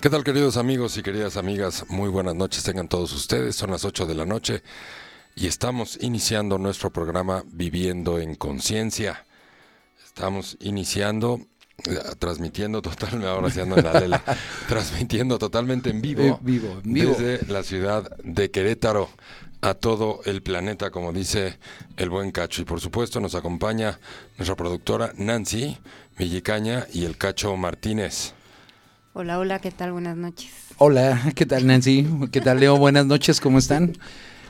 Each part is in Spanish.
¿Qué tal queridos amigos y queridas amigas? Muy buenas noches tengan todos ustedes. Son las 8 de la noche y estamos iniciando nuestro programa Viviendo en Conciencia. Estamos iniciando, eh, transmitiendo totalmente, ahora sí ando en la lela, transmitiendo totalmente en vivo, Eh, vivo, en vivo. desde la ciudad de Querétaro a todo el planeta, como dice el buen Cacho. Y por supuesto nos acompaña nuestra productora Nancy Villicaña y el Cacho Martínez. Hola, hola, ¿qué tal? Buenas noches. Hola, ¿qué tal Nancy? ¿Qué tal Leo? Buenas noches, ¿cómo están?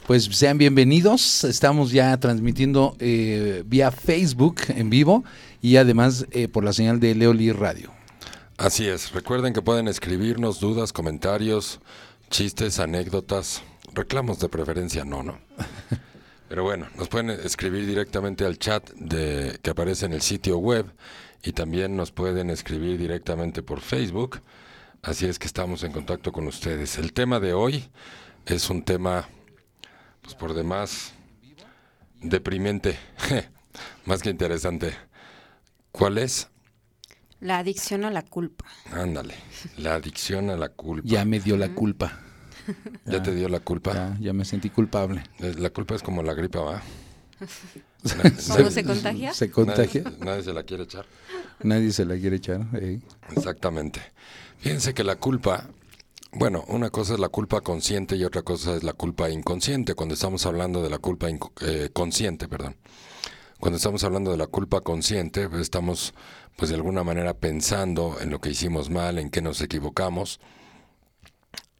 Pues sean bienvenidos. Estamos ya transmitiendo eh, vía Facebook en vivo y además eh, por la señal de Leoli Radio. Así es, recuerden que pueden escribirnos dudas, comentarios, chistes, anécdotas, reclamos de preferencia no, ¿no? Pero bueno, nos pueden escribir directamente al chat de, que aparece en el sitio web y también nos pueden escribir directamente por Facebook. Así es que estamos en contacto con ustedes. El tema de hoy es un tema, pues por demás, deprimente, más que interesante. ¿Cuál es? La adicción a la culpa. Ándale, la adicción a la culpa. Ya me dio la culpa. ¿Ya te dio la culpa? Ya, ya me sentí culpable. Eh, La culpa es como la gripa, ¿va? ¿Cómo se contagia? Se contagia. Nadie, nadie se la quiere echar. Nadie se la quiere echar. eh. Exactamente. Fíjense que la culpa, bueno, una cosa es la culpa consciente y otra cosa es la culpa inconsciente. Cuando estamos hablando de la culpa eh, consciente, perdón. Cuando estamos hablando de la culpa consciente, pues, estamos, pues de alguna manera pensando en lo que hicimos mal, en qué nos equivocamos.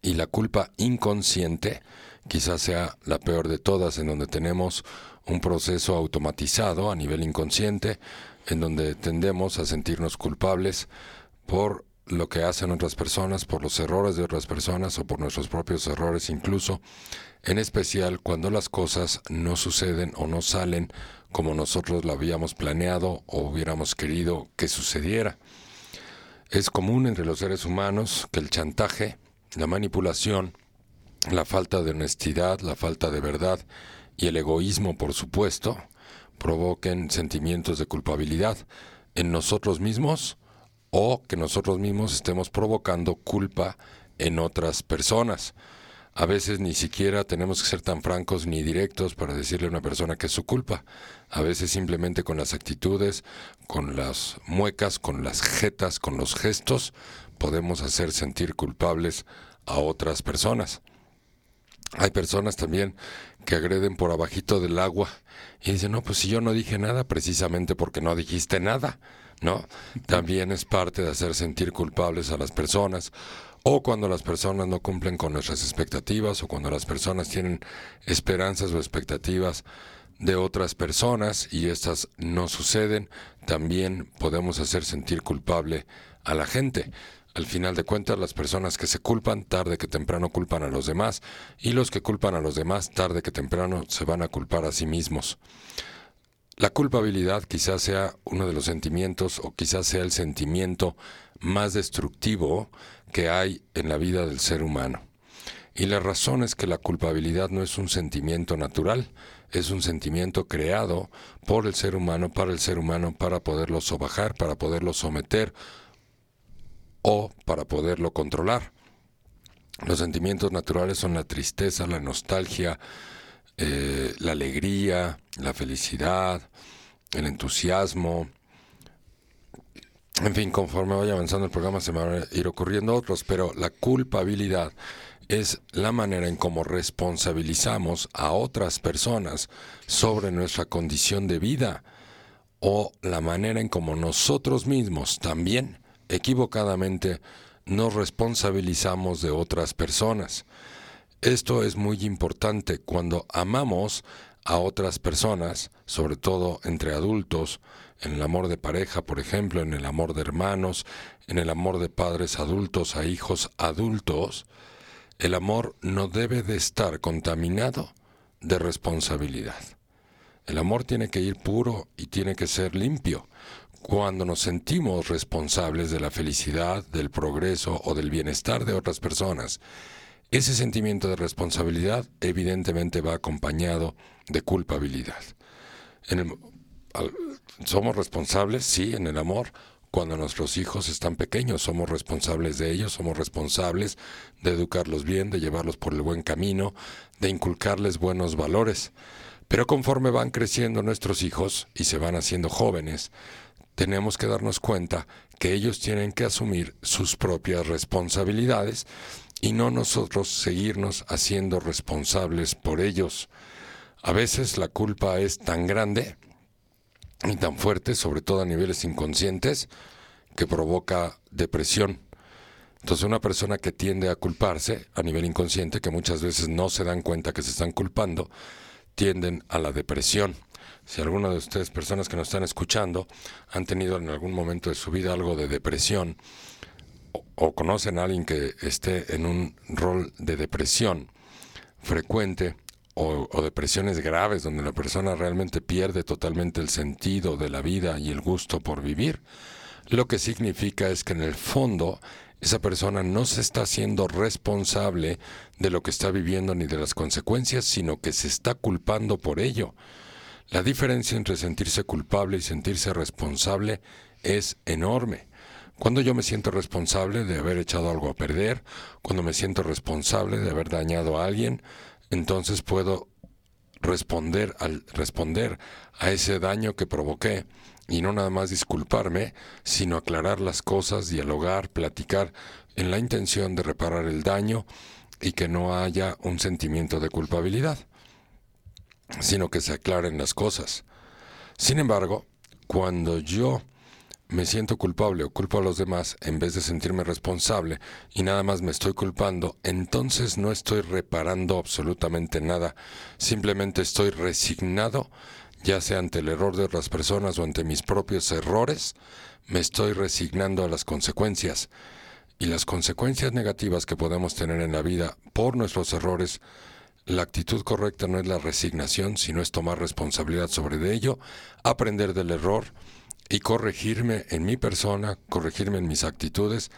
Y la culpa inconsciente quizás sea la peor de todas, en donde tenemos un proceso automatizado a nivel inconsciente, en donde tendemos a sentirnos culpables por lo que hacen otras personas, por los errores de otras personas o por nuestros propios errores incluso, en especial cuando las cosas no suceden o no salen como nosotros lo habíamos planeado o hubiéramos querido que sucediera. Es común entre los seres humanos que el chantaje, la manipulación, la falta de honestidad, la falta de verdad y el egoísmo, por supuesto, provoquen sentimientos de culpabilidad en nosotros mismos o que nosotros mismos estemos provocando culpa en otras personas. A veces ni siquiera tenemos que ser tan francos ni directos para decirle a una persona que es su culpa. A veces simplemente con las actitudes, con las muecas, con las jetas, con los gestos, podemos hacer sentir culpables a otras personas. Hay personas también que agreden por abajito del agua y dicen, no, pues si yo no dije nada, precisamente porque no dijiste nada, ¿no? También es parte de hacer sentir culpables a las personas o cuando las personas no cumplen con nuestras expectativas o cuando las personas tienen esperanzas o expectativas de otras personas y estas no suceden, también podemos hacer sentir culpable a la gente. Al final de cuentas, las personas que se culpan, tarde que temprano culpan a los demás, y los que culpan a los demás, tarde que temprano se van a culpar a sí mismos. La culpabilidad quizás sea uno de los sentimientos o quizás sea el sentimiento más destructivo que hay en la vida del ser humano. Y la razón es que la culpabilidad no es un sentimiento natural, es un sentimiento creado por el ser humano, para el ser humano, para poderlo sobajar, para poderlo someter o para poderlo controlar. Los sentimientos naturales son la tristeza, la nostalgia, eh, la alegría, la felicidad, el entusiasmo. En fin, conforme vaya avanzando el programa se me van a ir ocurriendo otros, pero la culpabilidad es la manera en cómo responsabilizamos a otras personas sobre nuestra condición de vida o la manera en cómo nosotros mismos también equivocadamente nos responsabilizamos de otras personas. Esto es muy importante cuando amamos a otras personas, sobre todo entre adultos, en el amor de pareja, por ejemplo, en el amor de hermanos, en el amor de padres adultos a hijos adultos, el amor no debe de estar contaminado de responsabilidad. El amor tiene que ir puro y tiene que ser limpio. Cuando nos sentimos responsables de la felicidad, del progreso o del bienestar de otras personas, ese sentimiento de responsabilidad evidentemente va acompañado de culpabilidad. Somos responsables, sí, en el amor, cuando nuestros hijos están pequeños. Somos responsables de ellos, somos responsables de educarlos bien, de llevarlos por el buen camino, de inculcarles buenos valores. Pero conforme van creciendo nuestros hijos y se van haciendo jóvenes, tenemos que darnos cuenta que ellos tienen que asumir sus propias responsabilidades y no nosotros seguirnos haciendo responsables por ellos. A veces la culpa es tan grande y tan fuerte, sobre todo a niveles inconscientes, que provoca depresión. Entonces una persona que tiende a culparse a nivel inconsciente, que muchas veces no se dan cuenta que se están culpando, tienden a la depresión. Si alguna de ustedes, personas que nos están escuchando, han tenido en algún momento de su vida algo de depresión, o, conocen a alguien que esté en un rol de depresión frecuente, o, depresiones graves donde la persona realmente pierde totalmente el sentido de la vida y el gusto por vivir, lo que significa es que en el fondo esa persona no se está haciendo responsable de lo que está viviendo ni de las consecuencias, sino que se está culpando por ello. La diferencia entre sentirse culpable y sentirse responsable es enorme. Cuando yo me siento responsable de haber echado algo a perder, cuando me siento responsable de haber dañado a alguien, entonces puedo responder al responder a ese daño que provoqué y no nada más disculparme, sino aclarar las cosas, dialogar, platicar en la intención de reparar el daño y que no haya un sentimiento de culpabilidad, sino que se aclaren las cosas. Sin embargo, cuando yo me siento culpable o culpo a los demás en vez de sentirme responsable y nada más me estoy culpando, entonces no estoy reparando absolutamente nada, simplemente estoy resignado, ya sea ante el error de otras personas o ante mis propios errores, me estoy resignando a las consecuencias. Y las consecuencias negativas que podemos tener en la vida por nuestros errores, la actitud correcta no es la resignación, sino es tomar responsabilidad sobre ello, aprender del error, y corregirme en mi persona, corregirme en mis actitudes,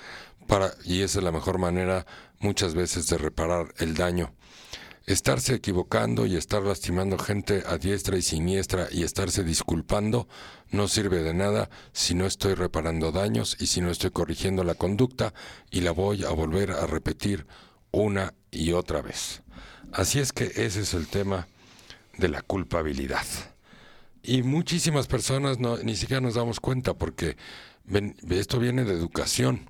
para, y esa es la mejor manera muchas veces de reparar el daño. Estarse equivocando y estar lastimando gente a diestra y siniestra y estarse disculpando no sirve de nada si no estoy reparando daños y si no estoy corrigiendo la conducta y la voy a volver a repetir una y otra vez. Así es que ese es el tema de la culpabilidad. Y muchísimas personas no, ni siquiera nos damos cuenta porque esto viene de educación.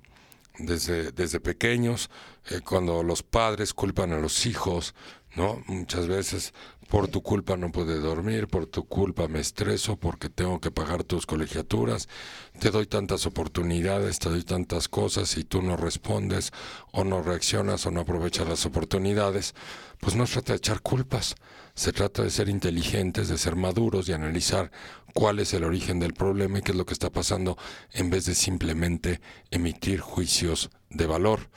Desde, desde pequeños, eh, cuando los padres culpan a los hijos, ¿no? Muchas veces por tu culpa no puedo dormir, por tu culpa me estreso porque tengo que pagar tus colegiaturas, te doy tantas oportunidades, te doy tantas cosas y tú no respondes o no reaccionas o no aprovechas las oportunidades, pues no se trata de echar culpas, se trata de ser inteligentes, de ser maduros y analizar cuál es el origen del problema y qué es lo que está pasando en vez de simplemente emitir juicios de valor.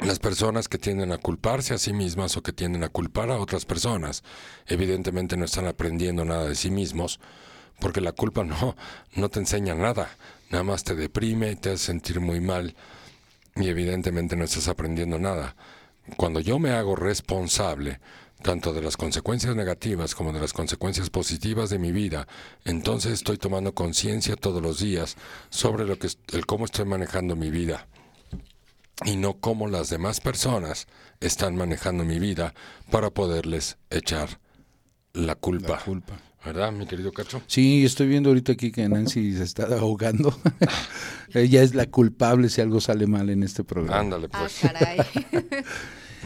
Las personas que tienden a culparse a sí mismas o que tienden a culpar a otras personas, evidentemente no están aprendiendo nada de sí mismos, porque la culpa no, no te enseña nada, nada más te deprime, te hace sentir muy mal y evidentemente no estás aprendiendo nada. Cuando yo me hago responsable tanto de las consecuencias negativas como de las consecuencias positivas de mi vida, entonces estoy tomando conciencia todos los días sobre lo que el cómo estoy manejando mi vida y no cómo las demás personas están manejando mi vida para poderles echar la culpa. culpa. ¿Verdad, mi querido Cacho? Sí, estoy viendo ahorita aquí que Nancy se está ahogando. Ella es la culpable si algo sale mal en este programa. Ándale, pues. Ah, caray.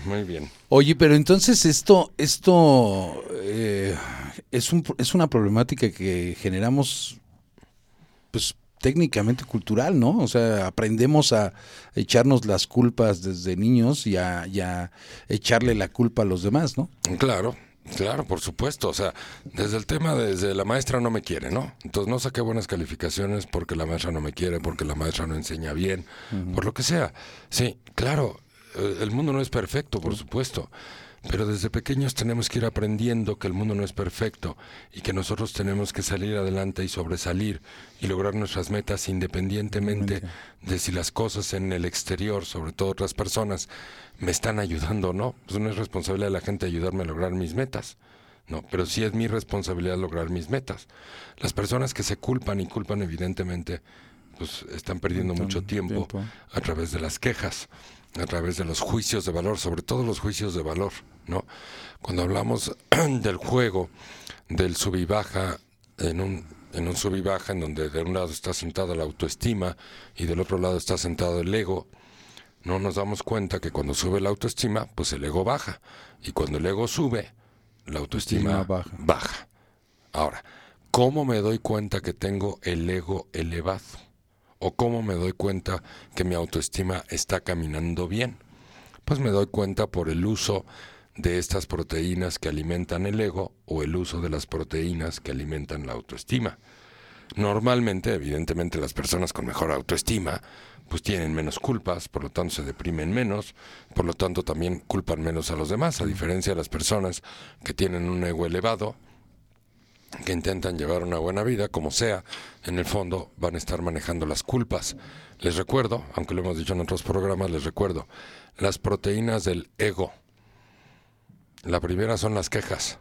Muy bien. Oye, pero entonces esto, esto eh, es, un, es una problemática que generamos pues técnicamente cultural, ¿no? O sea, aprendemos a echarnos las culpas desde niños y a, echarle la culpa a los demás, ¿no? Claro, Claro, por supuesto. O sea, desde el tema, desde la maestra no me quiere, ¿no? Entonces no saqué buenas calificaciones porque la maestra no me quiere, porque la maestra no enseña bien, por lo que sea. Sí, claro, eh, el mundo no es perfecto, por supuesto. Pero desde pequeños tenemos que ir aprendiendo que el mundo no es perfecto y que nosotros tenemos que salir adelante y sobresalir y lograr nuestras metas independientemente de si las cosas en el exterior, sobre todo otras personas, me están ayudando o no. Pues no es responsabilidad de la gente ayudarme a lograr mis metas. No, pero sí es mi responsabilidad lograr mis metas. Las personas que se culpan y culpan evidentemente pues están perdiendo mucho tiempo. a través de las quejas, a través de los juicios de valor, sobre todo los juicios de valor, ¿no? Cuando hablamos del juego, del sub y baja, en un, en un sub y baja, en donde de un lado está sentada la autoestima y del otro lado está sentado el ego, no nos damos cuenta que cuando sube la autoestima, pues el ego baja. Y cuando el ego sube, la autoestima Estima baja. baja. Ahora, ¿cómo me doy cuenta que tengo el ego elevado? ¿O cómo me doy cuenta que mi autoestima está caminando bien? Pues me doy cuenta por el uso de estas proteínas que alimentan el ego o el uso de las proteínas que alimentan la autoestima. Normalmente, evidentemente, las personas con mejor autoestima pues tienen menos culpas, por lo tanto se deprimen menos, por lo tanto también culpan menos a los demás, a diferencia de las personas que tienen un ego elevado, que intentan llevar una buena vida, como sea, en el fondo van a estar manejando las culpas. Les recuerdo, aunque lo hemos dicho en otros programas, les recuerdo, las proteínas del ego. La primera son las quejas.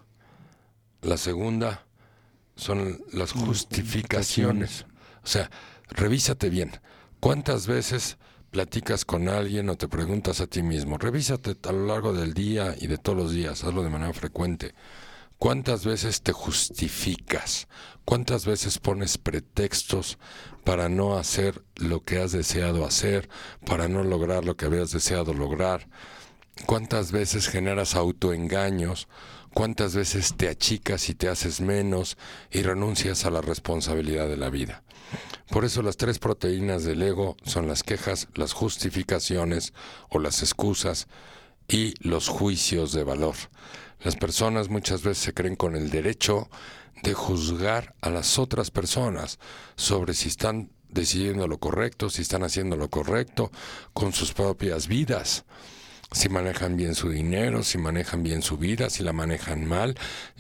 La segunda son las justificaciones. O sea, revísate bien. ¿Cuántas veces platicas con alguien o te preguntas a ti mismo? Revísate a lo largo del día y de todos los días, hazlo de manera frecuente. ¿Cuántas veces te justificas? ¿Cuántas veces pones pretextos para no hacer lo que has deseado hacer, para no lograr lo que habías deseado lograr? ¿Cuántas veces generas autoengaños? ¿Cuántas veces te achicas y te haces menos y renuncias a la responsabilidad de la vida? Por eso las tres proteínas del ego son las quejas, las justificaciones o las excusas y los juicios de valor. Las personas muchas veces se creen con el derecho de juzgar a las otras personas sobre si están decidiendo lo correcto, si están haciendo lo correcto con sus propias vidas si manejan bien su dinero, si manejan bien su vida, si la manejan mal,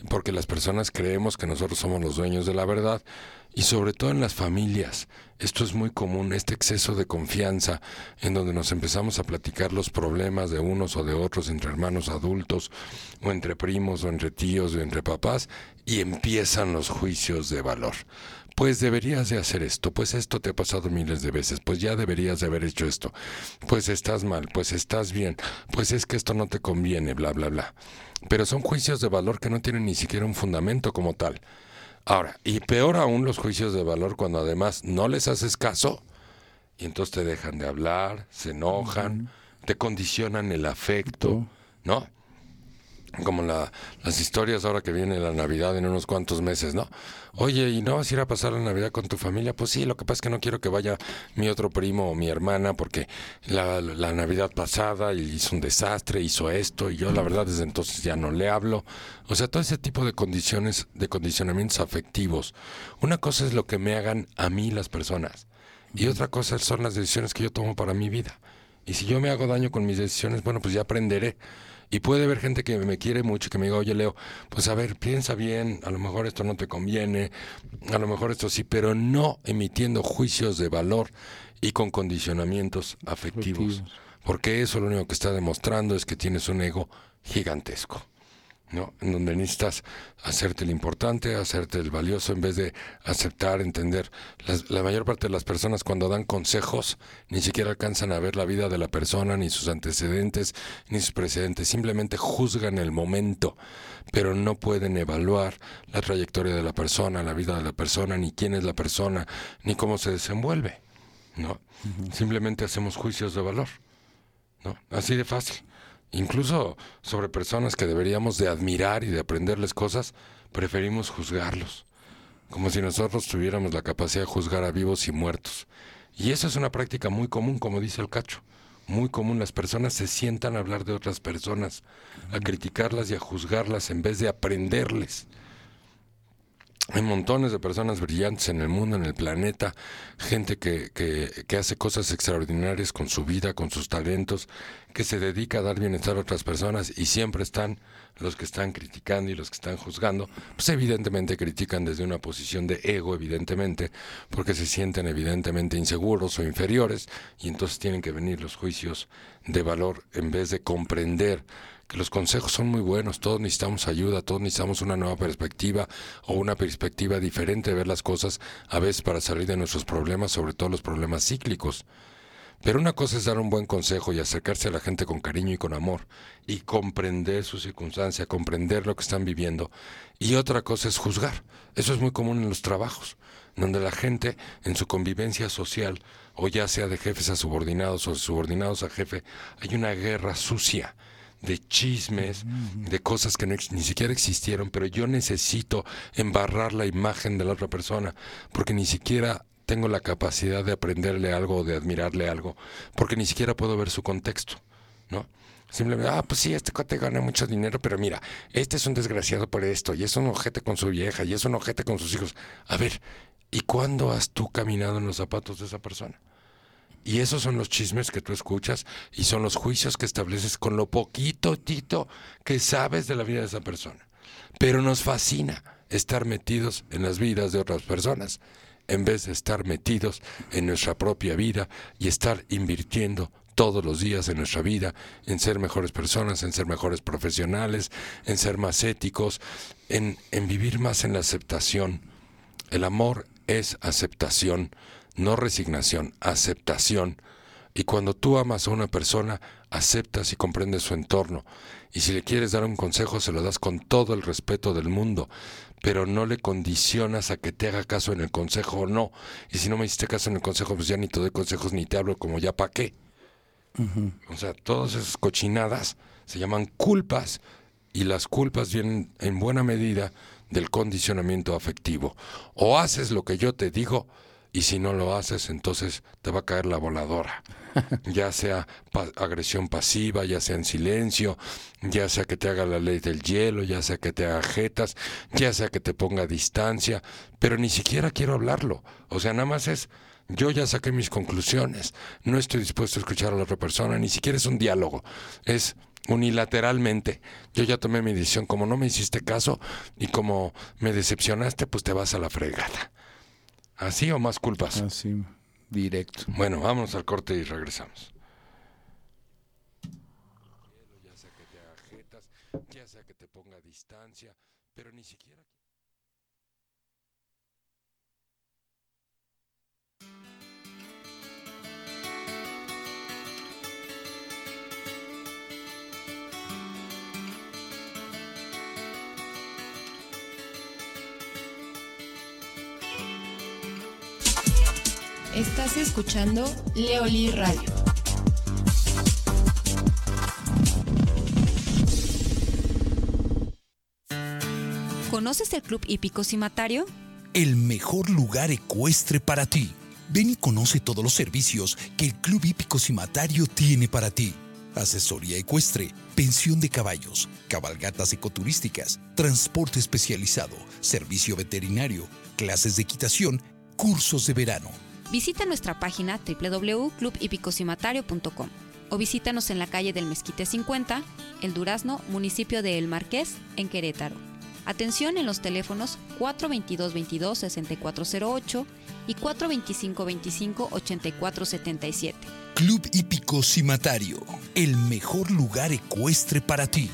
porque las personas creemos que nosotros somos los dueños de la verdad y sobre todo en las familias. Esto es muy común, este exceso de confianza en donde nos empezamos a platicar los problemas de unos o de otros entre hermanos adultos o entre primos o entre tíos o entre papás y empiezan los juicios de valor pues deberías de hacer esto, pues esto te ha pasado miles de veces, pues ya deberías de haber hecho esto, pues estás mal, pues estás bien, pues es que esto no te conviene, bla, bla, bla. Pero son juicios de valor que no tienen ni siquiera un fundamento como tal. Ahora, y peor aún los juicios de valor cuando además no les haces caso y entonces te dejan de hablar, se enojan, te condicionan el afecto, ¿no? Como la, las historias ahora que viene la Navidad en unos cuantos meses, ¿no? Oye, ¿y no vas a ir a pasar la Navidad con tu familia? Pues sí, lo que pasa es que no quiero que vaya mi otro primo o mi hermana porque la, la Navidad pasada hizo un desastre, hizo esto y yo la verdad desde entonces ya no le hablo. O sea, todo ese tipo de condiciones, de condicionamientos afectivos. Una cosa es lo que me hagan a mí las personas y otra cosa son las decisiones que yo tomo para mi vida. Y si yo me hago daño con mis decisiones, bueno, pues ya aprenderé. Y puede haber gente que me quiere mucho, que me diga, oye Leo, pues a ver, piensa bien, a lo mejor esto no te conviene, a lo mejor esto sí, pero no emitiendo juicios de valor y con condicionamientos afectivos. Afectivos. Porque eso lo único que está demostrando es que tienes un ego gigantesco. ¿No? En donde necesitas hacerte el importante, hacerte el valioso, en vez de aceptar, entender. Las- la mayor parte de las personas cuando dan consejos ni siquiera alcanzan a ver la vida de la persona, ni sus antecedentes, ni sus precedentes. Simplemente juzgan el momento, pero no pueden evaluar la trayectoria de la persona, la vida de la persona, ni quién es la persona, ni cómo se desenvuelve. ¿no? Simplemente hacemos juicios de valor. ¿no? Así de fácil. Incluso sobre personas que deberíamos de admirar y de aprenderles cosas, preferimos juzgarlos. Como si nosotros tuviéramos la capacidad de juzgar a vivos y muertos. Y eso es una práctica muy común, como dice el cacho. Muy común. Las personas se sientan a hablar de otras personas, a criticarlas y a juzgarlas en vez de aprenderles. Hay montones de personas brillantes en el mundo, en el planeta, gente que, que, que hace cosas extraordinarias con su vida, con sus talentos, que se dedica a dar bienestar a otras personas y siempre están los que están criticando y los que están juzgando, pues evidentemente critican desde una posición de ego, evidentemente, porque se sienten evidentemente inseguros o inferiores y entonces tienen que venir los juicios de valor en vez de comprender que los consejos son muy buenos, todos necesitamos ayuda, todos necesitamos una nueva perspectiva o una perspectiva diferente de ver las cosas, a veces para salir de nuestros problemas, sobre todo los problemas cíclicos. Pero una cosa es dar un buen consejo y acercarse a la gente con cariño y con amor y comprender su circunstancia, comprender lo que están viviendo. Y otra cosa es juzgar. Eso es muy común en los trabajos, donde la gente en su convivencia social, o ya sea de jefes a subordinados o subordinados a jefe, hay una guerra sucia de chismes, de cosas que ni siquiera existieron, pero yo necesito embarrar la imagen de la otra persona, porque ni siquiera tengo la capacidad de aprenderle algo o de admirarle algo, porque ni siquiera puedo ver su contexto, ¿no? Simplemente, ah, pues sí, este cote gana mucho dinero, pero mira, este es un desgraciado por esto, y es un ojete con su vieja, y es un ojete con sus hijos. A ver, ¿y cuándo has tú caminado en los zapatos de esa persona? Y esos son los chismes que tú escuchas y son los juicios que estableces con lo poquito, tito, que sabes de la vida de esa persona. Pero nos fascina estar metidos en las vidas de otras personas en vez de estar metidos en nuestra propia vida y estar invirtiendo todos los días en nuestra vida en ser mejores personas, en ser mejores profesionales, en ser más éticos, en, en vivir más en la aceptación. El amor es aceptación, no resignación, aceptación. Y cuando tú amas a una persona, aceptas y comprendes su entorno. Y si le quieres dar un consejo, se lo das con todo el respeto del mundo pero no le condicionas a que te haga caso en el consejo o no. Y si no me hiciste caso en el consejo, pues ya ni te doy consejos ni te hablo como ya para qué. O sea, todas esas cochinadas se llaman culpas y las culpas vienen en buena medida del condicionamiento afectivo. O haces lo que yo te digo y si no lo haces, entonces te va a caer la voladora. ya sea agresión pasiva, ya sea en silencio, ya sea que te haga la ley del hielo, ya sea que te haga jetas, ya sea que te ponga distancia, pero ni siquiera quiero hablarlo. O sea, nada más es, yo ya saqué mis conclusiones, no estoy dispuesto a escuchar a la otra persona, ni siquiera es un diálogo, es unilateralmente. Yo ya tomé mi decisión, como no me hiciste caso y como me decepcionaste, pues te vas a la fregada. ¿Así o más culpas? Así. Directo. Bueno, vamos al corte y regresamos. Ya sea que te ajetas, ya sea que te ponga distancia, pero ni siquiera... Estás escuchando Leoli Radio. ¿Conoces el Club Hípico Cimatario? El mejor lugar ecuestre para ti. Ven y conoce todos los servicios que el Club Hípico Cimatario tiene para ti. Asesoría ecuestre, pensión de caballos, cabalgatas ecoturísticas, transporte especializado, servicio veterinario, clases de equitación, cursos de verano Visita nuestra página www.clubhipicocimatario.com o visítanos en la calle del Mezquite 50, El Durazno, municipio de El Marqués, en Querétaro. Atención en los teléfonos 422-22-6408 y 425-25-8477. Club Hípico Cimatario, el mejor lugar ecuestre para ti.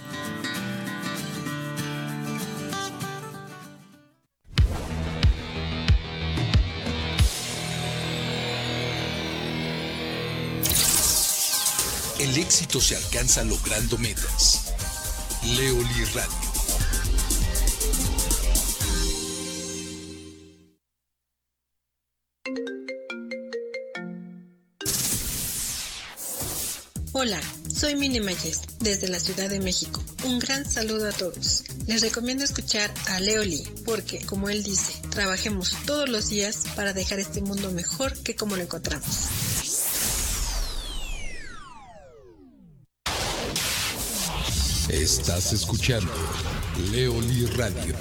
Éxito se alcanza logrando metas. Leoli Radio. Hola, soy Mini Mayes, desde la Ciudad de México. Un gran saludo a todos. Les recomiendo escuchar a Leoli, porque, como él dice, trabajemos todos los días para dejar este mundo mejor que como lo encontramos. Estás escuchando Leoli Radio.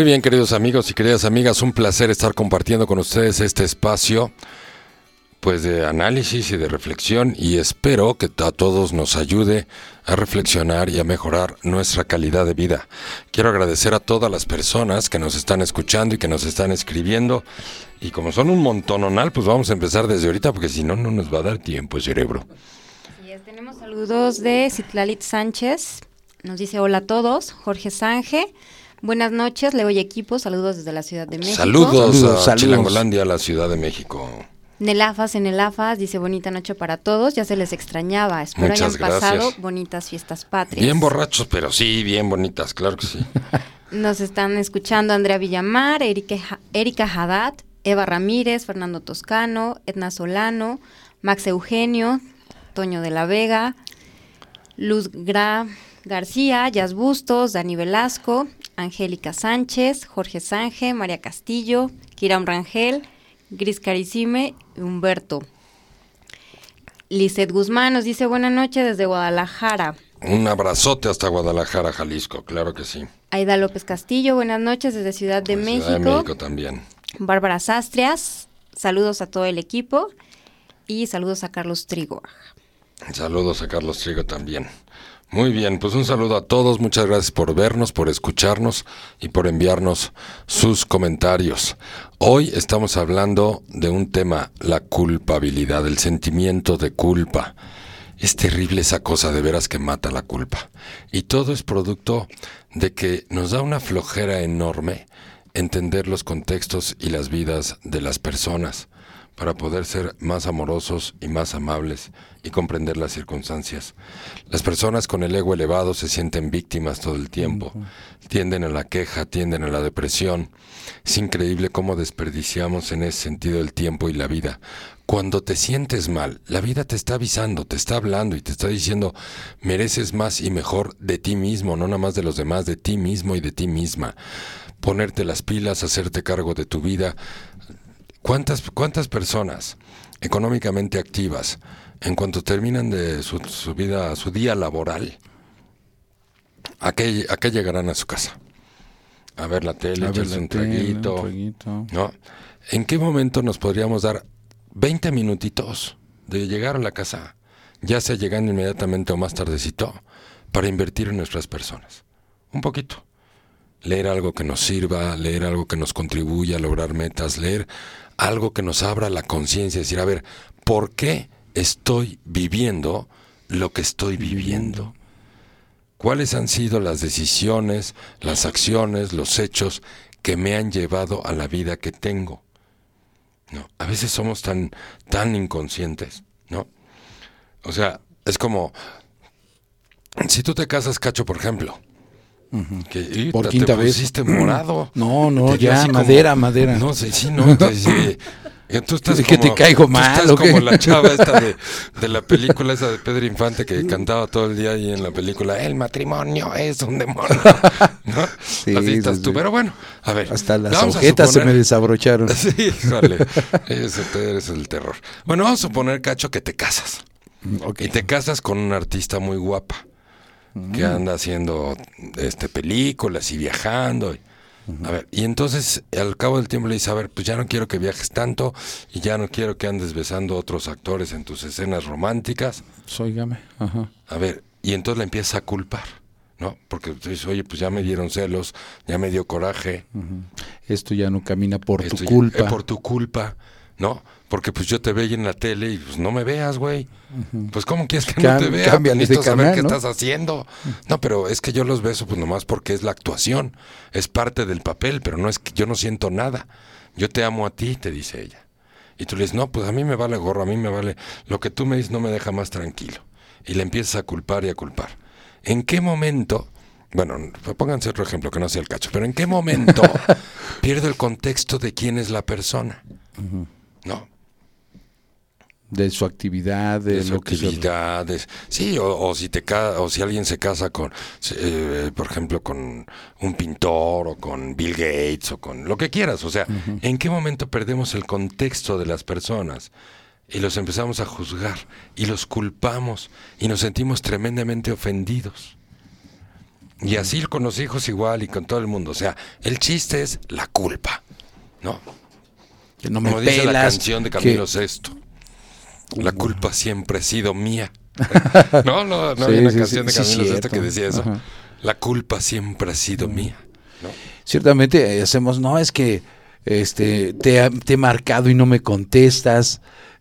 Muy bien, queridos amigos y queridas amigas, un placer estar compartiendo con ustedes este espacio pues de análisis y de reflexión y espero que a todos nos ayude a reflexionar y a mejorar nuestra calidad de vida. Quiero agradecer a todas las personas que nos están escuchando y que nos están escribiendo y como son un montononal, pues vamos a empezar desde ahorita porque si no, no nos va a dar tiempo el cerebro. Es, tenemos saludos de Citlalit Sánchez, nos dice hola a todos, Jorge Sange. Buenas noches, Leo y equipo, saludos desde la Ciudad de México. Saludos, Saludos, a saludos. Chilangolandia, la Ciudad de México. Nelafas en Elafas dice bonita noche para todos, ya se les extrañaba, espero Muchas hayan pasado gracias. bonitas fiestas patrias. Bien borrachos, pero sí, bien bonitas, claro que sí. Nos están escuchando Andrea Villamar, Erika, Erika Haddad, Eva Ramírez, Fernando Toscano, Edna Solano, Max Eugenio, Toño de la Vega, Luz Gra García, Yas Bustos, Dani Velasco, Angélica Sánchez, Jorge Sange, María Castillo, Kiram Rangel, Gris Caricime y Humberto. Lizeth Guzmán nos dice buena noche desde Guadalajara. Un abrazote hasta Guadalajara, Jalisco, claro que sí. Aida López Castillo, buenas noches desde Ciudad de, México. Ciudad de México también. Bárbara Sastrias, saludos a todo el equipo y saludos a Carlos Trigo. Saludos a Carlos Trigo también. Muy bien, pues un saludo a todos, muchas gracias por vernos, por escucharnos y por enviarnos sus comentarios. Hoy estamos hablando de un tema, la culpabilidad, el sentimiento de culpa. Es terrible esa cosa de veras que mata la culpa. Y todo es producto de que nos da una flojera enorme entender los contextos y las vidas de las personas para poder ser más amorosos y más amables y comprender las circunstancias. Las personas con el ego elevado se sienten víctimas todo el tiempo, tienden a la queja, tienden a la depresión. Es increíble cómo desperdiciamos en ese sentido el tiempo y la vida. Cuando te sientes mal, la vida te está avisando, te está hablando y te está diciendo, mereces más y mejor de ti mismo, no nada más de los demás, de ti mismo y de ti misma. Ponerte las pilas, hacerte cargo de tu vida, ¿Cuántas, ¿Cuántas personas económicamente activas, en cuanto terminan de su, su vida, su día laboral, a qué, a qué llegarán a su casa? A ver la tele, A ver echarse la un tele, traguito, un traguito. ¿no? ¿En qué momento nos podríamos dar 20 minutitos de llegar a la casa, ya sea llegando inmediatamente o más tardecito, para invertir en nuestras personas? Un poquito leer algo que nos sirva, leer algo que nos contribuya a lograr metas, leer algo que nos abra la conciencia, decir, a ver, ¿por qué estoy viviendo lo que estoy viviendo? ¿Cuáles han sido las decisiones, las acciones, los hechos que me han llevado a la vida que tengo? No, a veces somos tan tan inconscientes, ¿no? O sea, es como si tú te casas, cacho, por ejemplo, que Por ¡ita, quinta te vez. pusiste morado. No, no, ya, como- madera, madera. No sé, sí, no. te- sí. Tú estás Es que como, te caigo tú mal, estás ¿o qué? como la chava esta de, de la película esa de Pedro Infante que cantaba todo el día ahí en la película, el matrimonio es un demonio. ¿No? Sí, Así estás sí, tú. Pero bueno, a ver. Hasta las agujetas se me suponer- desabrocharon. Sí, eres el terror. Bueno, vamos a suponer, Cacho, que te casas. Ok. Y te casas con una artista muy guapa que anda haciendo este películas y viajando. y- A ver, y entonces al cabo del tiempo le dice, a ver, pues ya no quiero que viajes tanto y ya no quiero que andes besando a otros actores en tus escenas románticas. Sóigame. Ajá. A ver, y entonces la empieza a culpar, ¿no? Porque tú dices, oye, pues ya me dieron celos, ya me dio coraje. Esto ya no camina por esto tu ya- culpa. eh, por tu culpa, ¿no? Porque pues yo te veía en la tele y pues no me veas, güey. Pues ¿cómo quieres que Cam- no te vea? Necesito saber canal, qué ¿no? estás haciendo. No, pero es que yo los beso pues nomás porque es la actuación. Es parte del papel, pero no es que yo no siento nada. Yo te amo a ti, te dice ella. Y tú le dices, no, pues a mí me vale gorro, a mí me vale. Lo que tú me dices no me deja más tranquilo. Y le empiezas a culpar y a culpar. ¿En qué momento, bueno, pónganse otro ejemplo que no sea el cacho, pero en qué momento pierdo el contexto de quién es la persona? ¿No? De su actividad, de, de su lo que se- actividad, de- sí, o, o si te ca- o si alguien se casa con, eh, por ejemplo, con un pintor o con Bill Gates o con lo que quieras, o sea, ¿en qué momento perdemos el contexto de las personas y los empezamos a juzgar y los culpamos y nos sentimos tremendamente ofendidos? Y así con los hijos igual y con todo el mundo. O sea, el chiste es la culpa, ¿no? Que no me Como dice la pelas, canción de que- Camilo Sesto. La culpa siempre ha sido mía. no, no, no Sí, había una sí, canción de sí, Camilo Sesto que decía eso. Ajá. La culpa siempre ha sido mía. Ciertamente eh, hacemos, no, es que este te, te he marcado y no me contestas,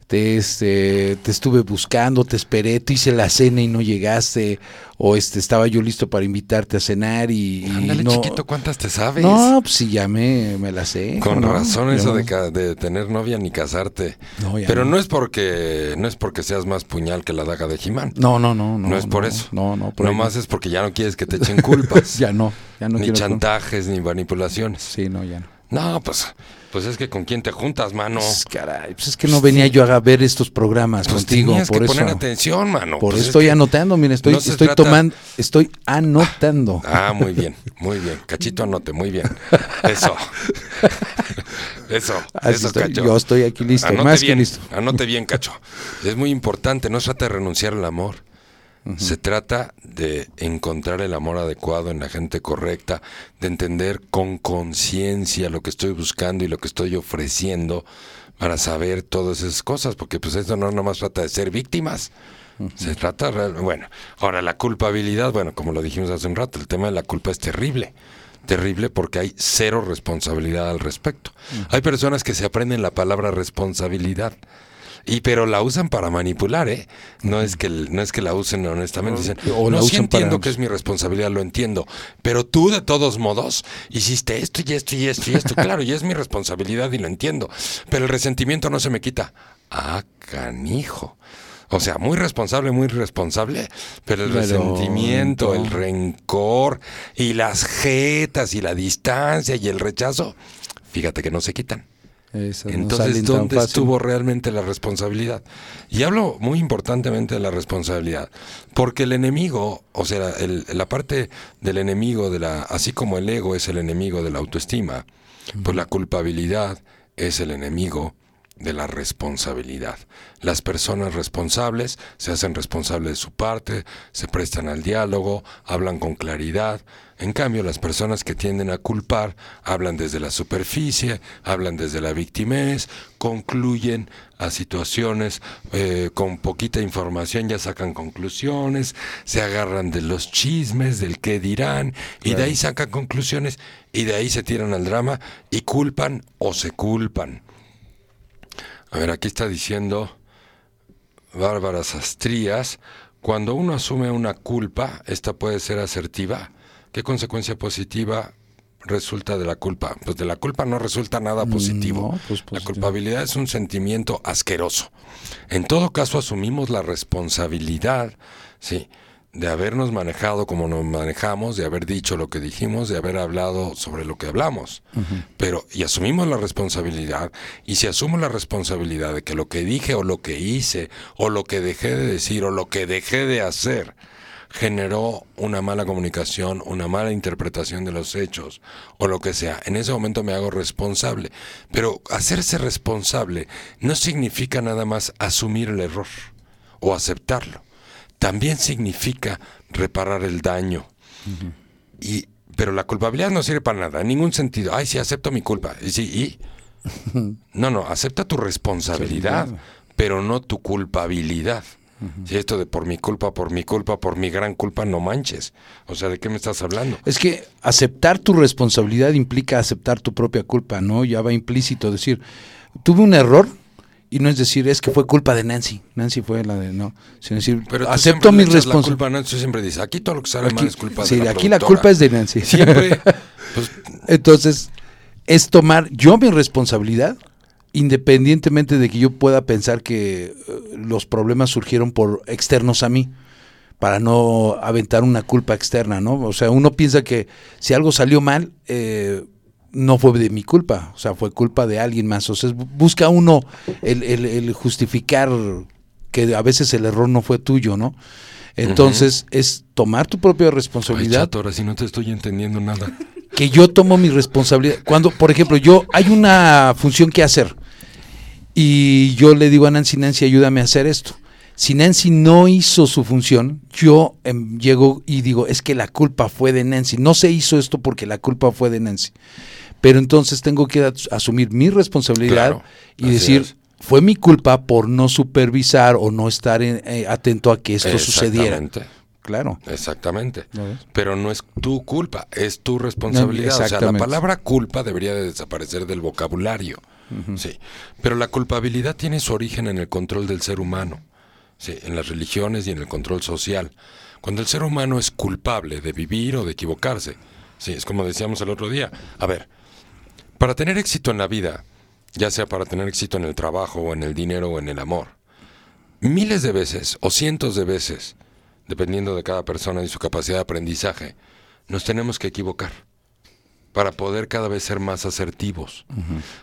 te, este, te estuve buscando, te esperé, te hice la cena y no llegaste, o este estaba yo listo para invitarte a cenar y, y Ándale, no. chiquito, ¿cuántas te sabes? No, pues sí, ya me, me la sé. Con ¿no? razón eso de, de tener novia ni casarte. No, Pero no. no. es porque no es porque seas más puñal que la daga de Jimán. No, no, no, no. No, es por eso. No, no, por Nomás no. es porque ya no quieres que te echen culpas. Ya no, ya no ni chantajes, ni manipulaciones. Sí, no, ya no. No, pues, pues es que con quién te juntas, mano. Pues, caray, pues es que no venía yo a ver estos programas Pues contigo, tenías por que eso. poner atención, mano. Por Pues eso es estoy que- anotando, mira, estoy, no se estoy trata- tomando, estoy anotando. Ah, muy bien, muy bien. Cachito anote, muy bien. Eso. Eso, Así eso, estoy, cacho. yo estoy aquí listo, Anote más que bien, listo. Anote bien, cacho. Es muy importante, no se trata de renunciar al amor. Se trata de encontrar el amor adecuado en la gente correcta, de entender con conciencia lo que estoy buscando y lo que estoy ofreciendo para saber todas esas cosas, porque pues esto no nomás trata de ser víctimas. Se trata, bueno, ahora la culpabilidad, bueno, como lo dijimos hace un rato, el tema de la culpa es terrible. Terrible porque hay cero responsabilidad al respecto. Hay personas que se aprenden la palabra responsabilidad. Y pero la usan para manipular, ¿eh? No es que no es que la usen honestamente. Dicen, O la no, sí usan para- entiendo que es mi responsabilidad, lo entiendo. Pero tú, de todos modos, hiciste esto y esto y esto y esto. Claro, y es mi responsabilidad y lo entiendo. Pero el resentimiento no se me quita. Ah, canijo. O sea, muy responsable, muy responsable, pero el Pero, resentimiento, el rencor y las jetas y la distancia y el rechazo, fíjate que no se quitan. Esas Entonces, ¿dónde estuvo realmente la responsabilidad? Y hablo muy importantemente de la responsabilidad, porque el enemigo, o sea, el- la parte del enemigo, de la, así como el ego es el enemigo de la autoestima, pues la culpabilidad es el enemigo de la responsabilidad. Las personas responsables se hacen responsables de su parte, se prestan al diálogo, hablan con claridad. En cambio, las personas que tienden a culpar hablan desde la superficie, hablan desde la victimez, concluyen a situaciones eh, con poquita información, ya sacan conclusiones, se agarran de los chismes, del qué dirán, y de ahí sacan conclusiones, y de ahí se tiran al drama y culpan o se culpan. A ver, aquí está diciendo Bárbara Sastrías, cuando uno asume una culpa, esta puede ser asertiva. ¿Qué consecuencia positiva resulta de la culpa? Pues de la culpa no resulta nada positivo. no, pues la positivo. culpabilidad es un sentimiento asqueroso. En todo caso asumimos la responsabilidad, sí, de habernos manejado como nos manejamos, de haber dicho lo que dijimos, de haber hablado sobre lo que hablamos. Pero, y asumimos la responsabilidad, y si asumo la responsabilidad de que lo que dije o lo que hice, o lo que dejé de decir, o lo que dejé de hacer, generó una mala comunicación, una mala interpretación de los hechos, o lo que sea, en ese momento me hago responsable. Pero hacerse responsable no significa nada más asumir el error o aceptarlo también significa reparar el daño. y, pero la culpabilidad no sirve para nada, en ningún sentido. Ay, sí, acepto mi culpa. Y sí, ¿y? No, no, acepta tu responsabilidad, pero no tu culpabilidad. Si esto de por mi culpa, por mi culpa, por mi gran culpa, no manches. O sea, ¿de qué me estás hablando? Es que aceptar tu responsabilidad implica aceptar tu propia culpa, ¿no? Ya va implícito decir, tuve un error y no es decir, es que fue culpa de Nancy. Nancy fue la de no, sino decir, Pero tú acepto mi responsabilidad. Nancy, siempre dices, aquí todo lo que sale mal es culpa sí, de la aquí la productora". culpa es de Nancy. Siempre, pues, Entonces, es tomar yo mi responsabilidad, independientemente de que yo pueda pensar que eh, los problemas surgieron por externos a mí, para no aventar una culpa externa, ¿no? O sea, uno piensa que si algo salió mal, eh, no fue de mi culpa, o sea, fue culpa de alguien más. O sea, busca uno el, el- el justificar que a veces el error no fue tuyo, ¿no? Entonces, es tomar tu propia ay, responsabilidad chato, ahora sí no te estoy entendiendo nada. que yo tomo mi responsabilidad. Cuando, por ejemplo, yo hay una función que hacer y yo le digo a Nancy, Nancy, ayúdame a hacer esto. Si Nancy no hizo su función, yo em, llego y digo, es que la culpa fue de Nancy. No se hizo esto porque la culpa fue de Nancy. Pero entonces tengo que as- asumir mi responsabilidad Claro, y decir, es. fue mi culpa por no supervisar o no estar en- eh, atento a que esto sucediera. Claro. Exactamente. Pero no es tu culpa, es tu responsabilidad. o sea, la palabra culpa debería de desaparecer del vocabulario. Sí. Pero la culpabilidad tiene su origen en el control del ser humano. En las religiones y en el control social. Cuando el ser humano es culpable de vivir o de equivocarse. Sí, es como decíamos el otro día. A ver, para tener éxito en la vida, ya sea para tener éxito en el trabajo o en el dinero o en el amor, miles de veces o cientos de veces, dependiendo de cada persona y su capacidad de aprendizaje, nos tenemos que equivocar para poder cada vez ser más asertivos.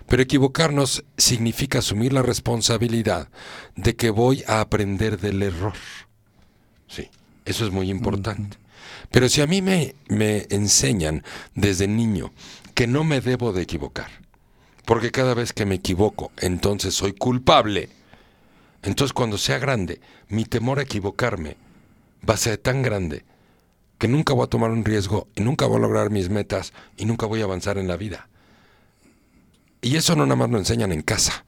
Pero equivocarnos significa asumir la responsabilidad de que voy a aprender del error. Sí, eso es muy importante. Pero si a mí me, me enseñan desde niño que no me debo de equivocar, porque cada vez que me equivoco, entonces soy culpable, entonces cuando sea grande, mi temor a equivocarme va a ser tan grande que nunca voy a tomar un riesgo y nunca voy a lograr mis metas y nunca voy a avanzar en la vida. Y eso no nada más lo enseñan en casa,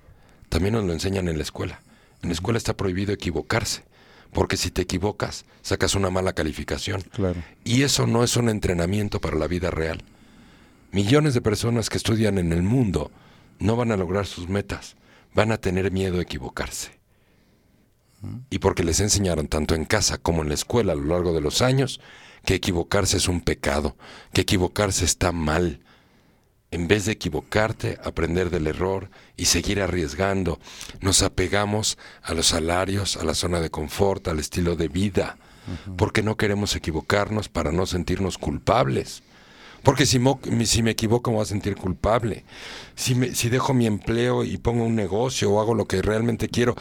también nos lo enseñan en la escuela. En la escuela está prohibido equivocarse, porque si te equivocas, sacas una mala calificación. Claro. Y eso no es un entrenamiento para la vida real. Millones de personas que estudian en el mundo no van a lograr sus metas, van a tener miedo a equivocarse. Y porque les enseñaron tanto en casa como en la escuela a lo largo de los años que equivocarse es un pecado, que equivocarse está mal. En vez de equivocarte, aprender del error y seguir arriesgando, nos apegamos a los salarios, a la zona de confort, al estilo de vida, porque no queremos equivocarnos para no sentirnos culpables. Porque si, mo- si me equivoco me voy a sentir culpable. Si, me, si dejo mi empleo y pongo un negocio o hago lo que realmente quiero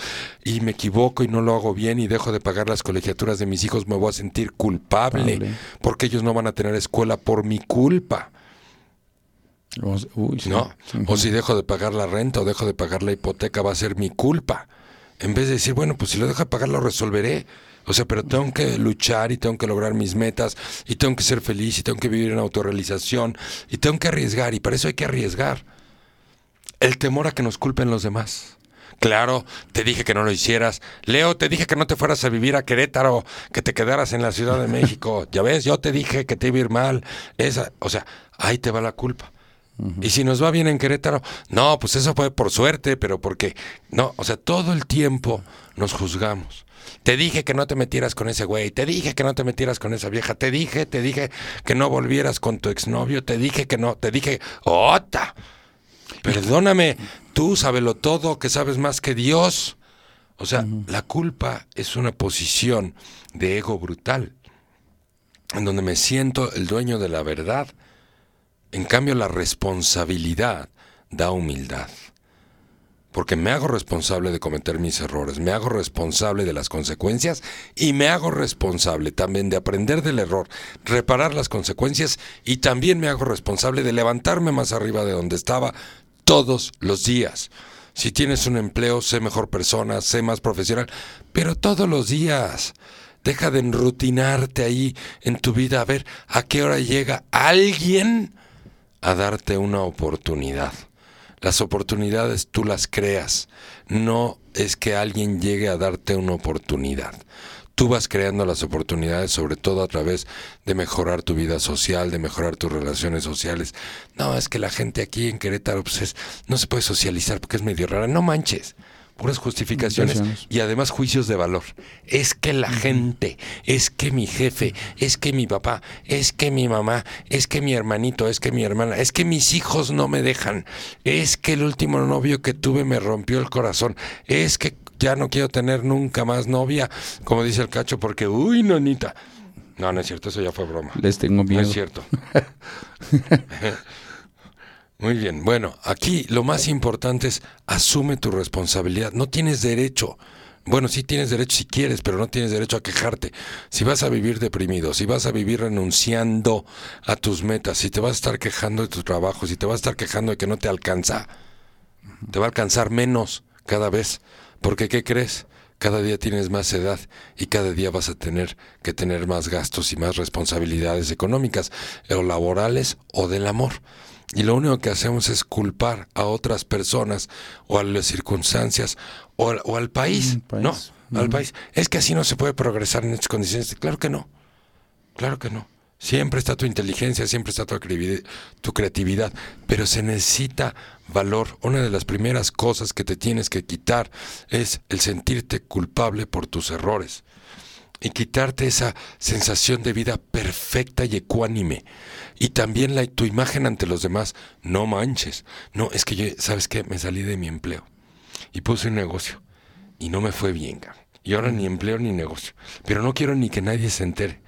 y me equivoco y no lo hago bien y dejo de pagar las colegiaturas de mis hijos, me voy a sentir culpable. Porque ellos no van a tener escuela por mi culpa. O- uy, sí. ¿no? O si dejo de pagar la renta o dejo de pagar la hipoteca, va a ser mi culpa. En vez de decir, bueno, pues si lo dejo de pagar, lo resolveré. O sea, pero tengo que luchar y tengo que lograr mis metas y tengo que ser feliz y tengo que vivir en autorrealización y tengo que arriesgar y para eso hay que arriesgar. El temor a que nos culpen los demás. Claro, te dije que no lo hicieras. Leo, te dije que no te fueras a vivir a Querétaro, que te quedaras en la Ciudad de México. Ya ves, yo te dije que te iba a ir mal. Esa, o sea, ahí te va la culpa. Y si nos va bien en Querétaro, no, pues eso fue por suerte, pero porque no, o sea, todo el tiempo nos juzgamos. Te dije que no te metieras con ese güey, te dije que no te metieras con esa vieja, te dije, te dije que no volvieras con tu exnovio, te dije que no, te dije, ¡ota! Perdóname, tú sábelo todo, que sabes más que Dios. O sea, la culpa es una posición de ego brutal, en donde me siento el dueño de la verdad. En cambio, la responsabilidad da humildad. Porque me hago responsable de cometer mis errores, me hago responsable de las consecuencias y me hago responsable también de aprender del error, reparar las consecuencias y también me hago responsable de levantarme más arriba de donde estaba todos los días. Si tienes un empleo, sé mejor persona, sé más profesional, pero todos los días. Deja de enrutinarte ahí en tu vida a ver a qué hora llega alguien a darte una oportunidad. Las oportunidades tú las creas, no es que alguien llegue a darte una oportunidad. Tú vas creando las oportunidades, sobre todo a través de mejorar tu vida social, de mejorar tus relaciones sociales. No, es que la gente aquí en Querétaro pues es- no se puede socializar porque es medio rara. No manches. Puras justificaciones y además juicios de valor. Es que la gente, es que mi jefe, es que mi papá, es que mi mamá, es que mi hermanito, es que mi hermana, es que mis hijos no me dejan, es que el último novio que tuve me rompió el corazón, es que ya no quiero tener nunca más novia, como dice el cacho, porque, uy, nonita. No, no es cierto, eso ya fue broma. Les tengo No miedo. es cierto. Muy bien, bueno, aquí lo más importante es asume tu responsabilidad. No tienes derecho. Bueno, sí tienes derecho si quieres, pero no tienes derecho a quejarte. Si vas a vivir deprimido, si vas a vivir renunciando a tus metas, si te vas a estar quejando de tu trabajo, si te vas a estar quejando de que no te alcanza, te va a alcanzar menos cada vez. Porque, ¿qué crees? cada día tienes más edad y cada día vas a tener que tener más gastos y más responsabilidades económicas, o laborales o del amor. Y lo único que hacemos es culpar a otras personas o a las circunstancias o al, o al país, Mm, país. ¿no? Al país. Es que así no se puede progresar en estas condiciones. Claro que no. Claro que no. Siempre está tu inteligencia, siempre está tu, tu creatividad, pero se necesita valor. Una de las primeras cosas que te tienes que quitar es el sentirte culpable por tus errores y quitarte esa sensación de vida perfecta y ecuánime. Y también la, tu imagen ante los demás. No manches. No, es que yo, ¿sabes qué? Me salí de mi empleo y puse un negocio y no me fue bien. Y ahora ni empleo ni negocio. Pero no quiero ni que nadie se entere.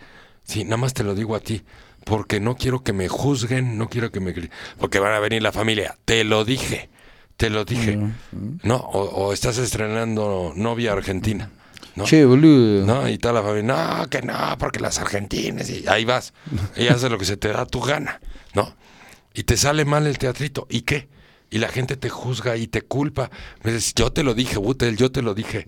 Sí, nada más te lo digo a ti. Porque no quiero que me juzguen, no quiero que me... Porque van a venir la familia. Te lo dije. Te lo dije. ¿No? O, o estás estrenando novia argentina. ¿No? Che, boludo. No, y toda la familia, no, que no, porque las argentinas, y ahí vas, y haces lo que se te da tu gana, ¿no? Y te sale mal el teatrito, ¿y qué? Y la gente te juzga y te culpa. Me dices, yo te lo dije, Butel, yo te lo dije.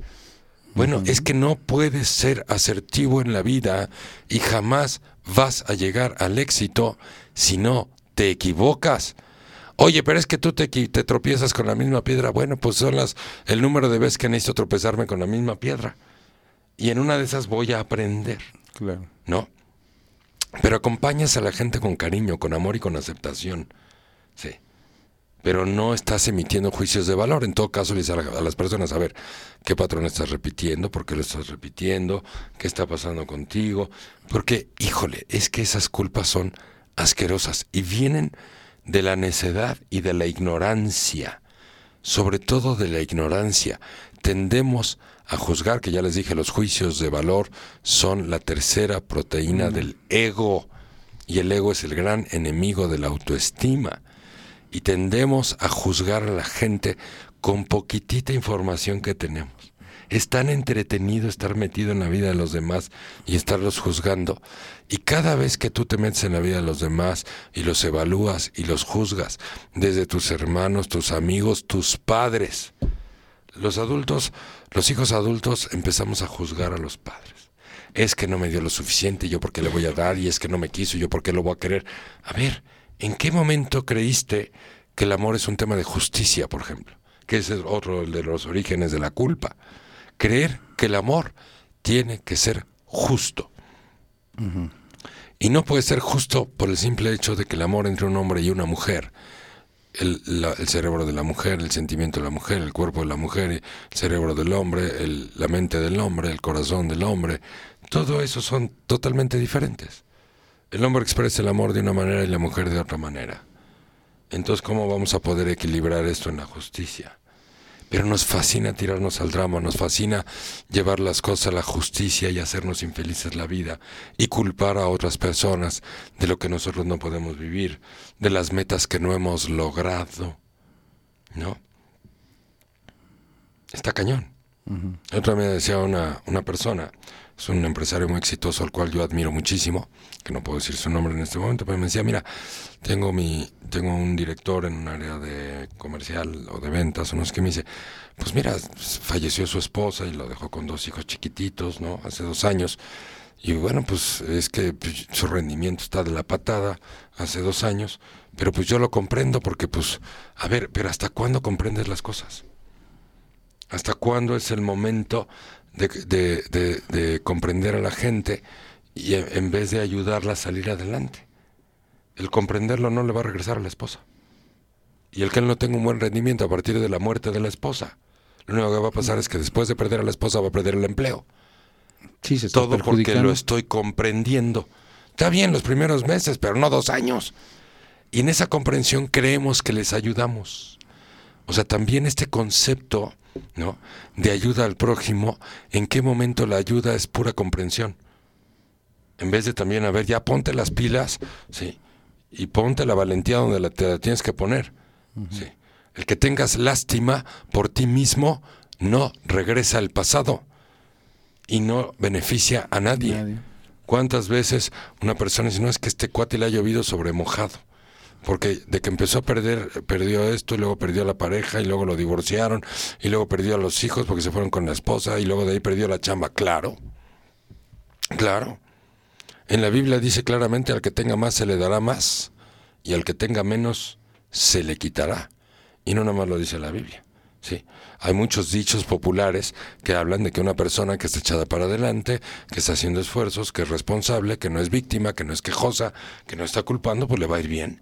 Bueno, es que no puedes ser asertivo en la vida y jamás vas a llegar al éxito si no te equivocas. Oye, pero es que tú te, te tropiezas con la misma piedra. Bueno, pues son las el número de veces que necesito tropezarme con la misma piedra. Y en una de esas voy a aprender, Claro. ¿no? Pero acompañas a la gente con cariño, con amor y con aceptación. Sí. Pero no estás emitiendo juicios de valor. En todo caso, le dices a, la- a las personas, a ver, ¿qué patrón estás repitiendo? ¿Por qué lo estás repitiendo? ¿Qué está pasando contigo? Porque, híjole, es que esas culpas son asquerosas y vienen de la necedad y de la ignorancia sobre todo de la ignorancia. Tendemos a juzgar, que ya les dije, los juicios de valor son la tercera proteína del ego. Y el ego es el gran enemigo de la autoestima. Y tendemos a juzgar a la gente con poquitita información que tenemos. Es tan entretenido estar metido en la vida de los demás y estarlos juzgando. Y cada vez que tú te metes en la vida de los demás y los evalúas y los juzgas, desde tus hermanos, tus amigos, tus padres, los adultos, los hijos adultos empezamos a juzgar a los padres. Es que no me dio lo suficiente, yo por qué le voy a dar, y es que no me quiso, yo por qué lo voy a querer. A ver, ¿en qué momento creíste que el amor es un tema de justicia, por ejemplo? Que ese es otro de los orígenes de la culpa. Creer que el amor tiene que ser justo. Y no puede ser justo por el simple hecho de que el amor entre un hombre y una mujer, el, la- el cerebro de la mujer, el sentimiento de la mujer, el cuerpo de la mujer, el cerebro del hombre, el- la mente del hombre, el corazón del hombre, todo eso son totalmente diferentes. El hombre expresa el amor de una manera y la mujer de otra manera. Entonces, ¿cómo vamos a poder equilibrar esto en la justicia? Pero nos fascina tirarnos al drama, nos fascina llevar las cosas a la justicia y hacernos infelices la vida y culpar a otras personas de lo que nosotros no podemos vivir, de las metas que no hemos logrado. ¿No? Está cañón. Otra vez me decía una, una persona, es un empresario muy exitoso al cual yo admiro muchísimo, que no puedo decir su nombre en este momento, pero me decía, mira, tengo mi, tengo un director en un área de comercial o de ventas, o no sé qué, me dice, pues mira, falleció su esposa y lo dejó con dos hijos chiquititos, ¿no? Hace dos años. Y bueno, pues es que pues, su rendimiento está de la patada hace dos años, pero pues yo lo comprendo porque pues, a ver, pero ¿hasta cuándo comprendes las cosas? ¿Hasta cuándo es el momento de, de- de- de comprender a la gente y en, vez de ayudarla a salir adelante? El comprenderlo no le va a regresar a la esposa. Y el que él no tenga un buen rendimiento a partir de la muerte de la esposa, lo único que va a pasar es que después de perder a la esposa va a perder el empleo. Sí, se está Todo porque lo estoy comprendiendo. Está bien los primeros meses, pero no dos años. Y en esa comprensión creemos que les ayudamos. O sea, también este concepto, ¿no? De ayuda al prójimo, ¿en qué momento la ayuda es pura comprensión? En vez de también, a ver, ya ponte las pilas, sí, y ponte la valentía donde la, te la tienes que poner. sí. El que tengas lástima por ti mismo no regresa al pasado y no beneficia a nadie. Nadie. ¿Cuántas veces una persona dice, no es que este cuate le ha llovido sobre mojado? Porque de que empezó a perder, perdió esto y luego perdió a la pareja y luego lo divorciaron y luego perdió a los hijos porque se fueron con la esposa y luego de ahí perdió la chamba. Claro, claro. En la Biblia dice claramente al que tenga más se le dará más y al que tenga menos se le quitará. Y no nada más lo dice la Biblia. Sí, hay muchos dichos populares que hablan de que una persona que está echada para adelante, que está haciendo esfuerzos, que es responsable, que no es víctima, que no es quejosa, que no está culpando, pues le va a ir bien.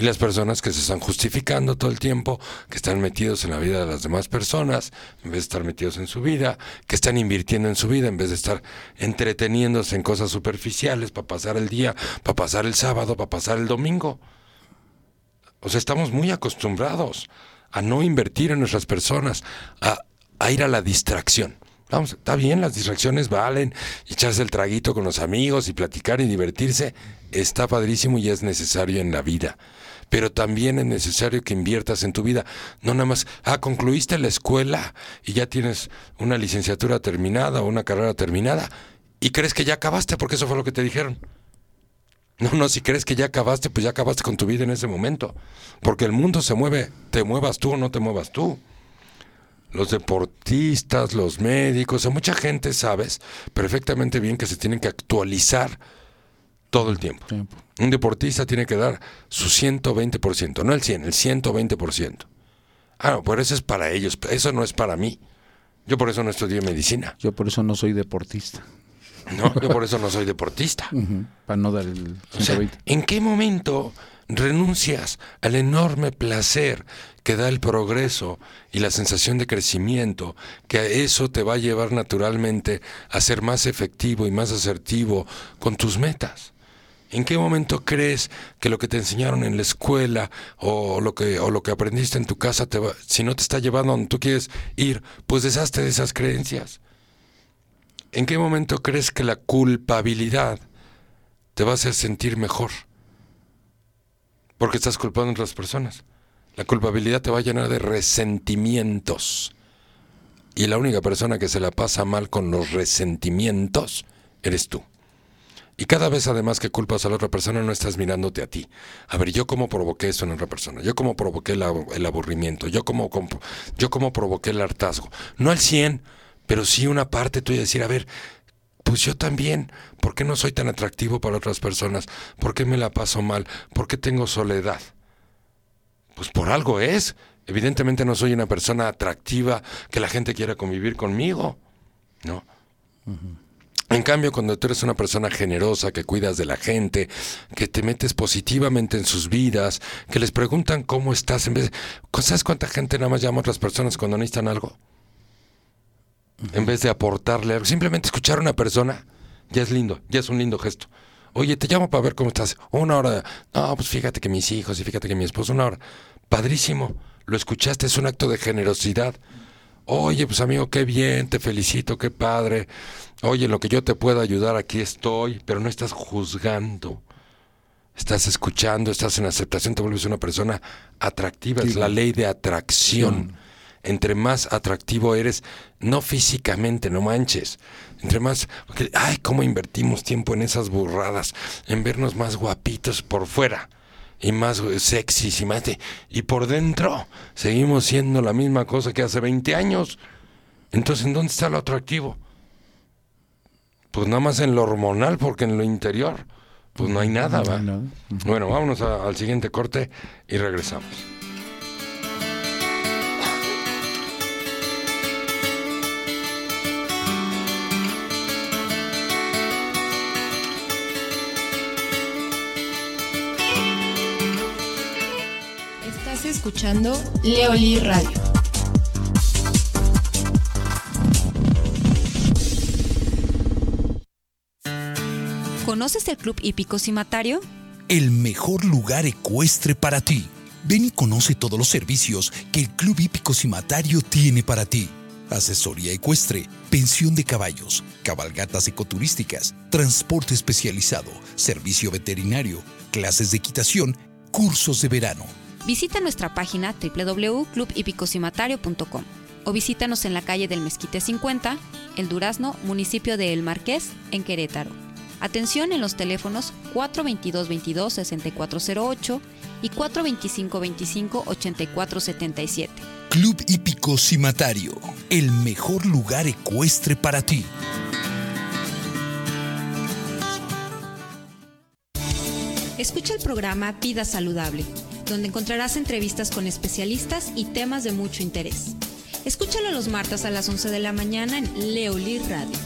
Y las personas que se están justificando todo el tiempo, que están metidos en la vida de las demás personas, en vez de estar metidos en su vida, que están invirtiendo en su vida, en vez de estar entreteniéndose en cosas superficiales para pasar el día, para pasar el sábado, para pasar el domingo. O sea, estamos muy acostumbrados a no invertir en nuestras personas, a, ir a la distracción. Vamos, está bien, las distracciones valen, echarse el traguito con los amigos y platicar y divertirse, está padrísimo y es necesario en la vida. Pero también es necesario que inviertas en tu vida. No nada más, ah, concluiste la escuela y ya tienes una licenciatura terminada o una carrera terminada y crees que ya acabaste porque eso fue lo que te dijeron. No, no, si crees que ya acabaste, pues ya acabaste con tu vida en ese momento. Porque el mundo se mueve, te muevas tú o no te muevas tú. Los deportistas, los médicos, o mucha gente sabes perfectamente bien que se tienen que actualizar todo el tiempo. Tiempo. Un deportista tiene que dar su 120%, no el 100, el 120%. Ah, no, pero eso es para ellos, eso no es para mí. Yo por eso no estudié medicina. Yo por eso no soy deportista. No, yo por eso no soy deportista. Para no dar el O sea, 120. ¿en qué momento renuncias al enorme placer que da el progreso y la sensación de crecimiento, que a eso te va a llevar naturalmente a ser más efectivo y más asertivo con tus metas? ¿En qué momento crees que lo que te enseñaron en la escuela o lo que, o lo que aprendiste en tu casa, te va- si no te está llevando donde tú quieres ir, pues deshazte de esas creencias? ¿En qué momento crees que la culpabilidad te va a hacer sentir mejor? Porque estás culpando a otras personas. La culpabilidad te va a llenar de resentimientos. Y la única persona que se la pasa mal con los resentimientos eres tú. Y cada vez además que culpas a la otra persona no estás mirándote a ti. A ver, yo cómo provoqué eso en otra persona, yo cómo provoqué el, el aburrimiento, yo cómo, yo cómo provoqué el hartazgo. No al 100, pero sí una parte tuya decir, a ver, pues yo también, ¿por qué no soy tan atractivo para otras personas? ¿Por qué me la paso mal? ¿Por qué tengo soledad? Pues por algo es. Evidentemente no soy una persona atractiva que la gente quiera convivir conmigo. ¿No? En cambio, cuando tú eres una persona generosa, que cuidas de la gente, que te metes positivamente en sus vidas, que les preguntan cómo estás, en vez de... ¿Sabes cuánta gente nada más llama a otras personas cuando necesitan algo? En vez de aportarle algo. Simplemente escuchar a una persona ya es lindo, ya es un lindo gesto. Oye, te llamo para ver cómo estás. Una hora. No, pues fíjate que mis hijos y fíjate que mi esposo, una hora. Padrísimo. Lo escuchaste, es un acto de generosidad. Oye, pues amigo, qué bien, te felicito, qué padre. Oye, lo que yo te pueda ayudar, aquí estoy, pero no estás juzgando. Estás escuchando, estás en aceptación, te vuelves una persona atractiva. Es la ley de atracción. Entre más atractivo eres, no físicamente, no manches. Entre más, porque, ay, cómo invertimos tiempo en esas burradas, en vernos más guapitos por fuera y más sexys y más de- y por dentro seguimos siendo la misma cosa que hace 20 años. Entonces, ¿en dónde está lo atractivo? Pues nada más en lo hormonal, porque en lo interior, pues no hay nada, ¿va? No, Bueno, vámonos a- al siguiente corte y regresamos. Estás escuchando Leoli Radio. ¿Conoces el Club Hípico Cimatario? El mejor lugar ecuestre para ti. Ven y conoce todos los servicios que el Club Hípico Cimatario tiene para ti. Asesoría ecuestre, pensión de caballos, cabalgatas ecoturísticas, transporte especializado, servicio veterinario, clases de equitación, cursos de verano. Visita nuestra página www.clubhipicocimatario.com o visítanos en la calle del Mezquite 50, El Durazno, municipio de El Marqués, en Querétaro. Atención en los teléfonos 422-22-6408 y 425-25-8477. Club Hípico Cimatario, el mejor lugar ecuestre para ti. Escucha el programa Vida Saludable, donde encontrarás entrevistas con especialistas y temas de mucho interés. Escúchalo los martes a las 11 de la mañana en Leoli Radio.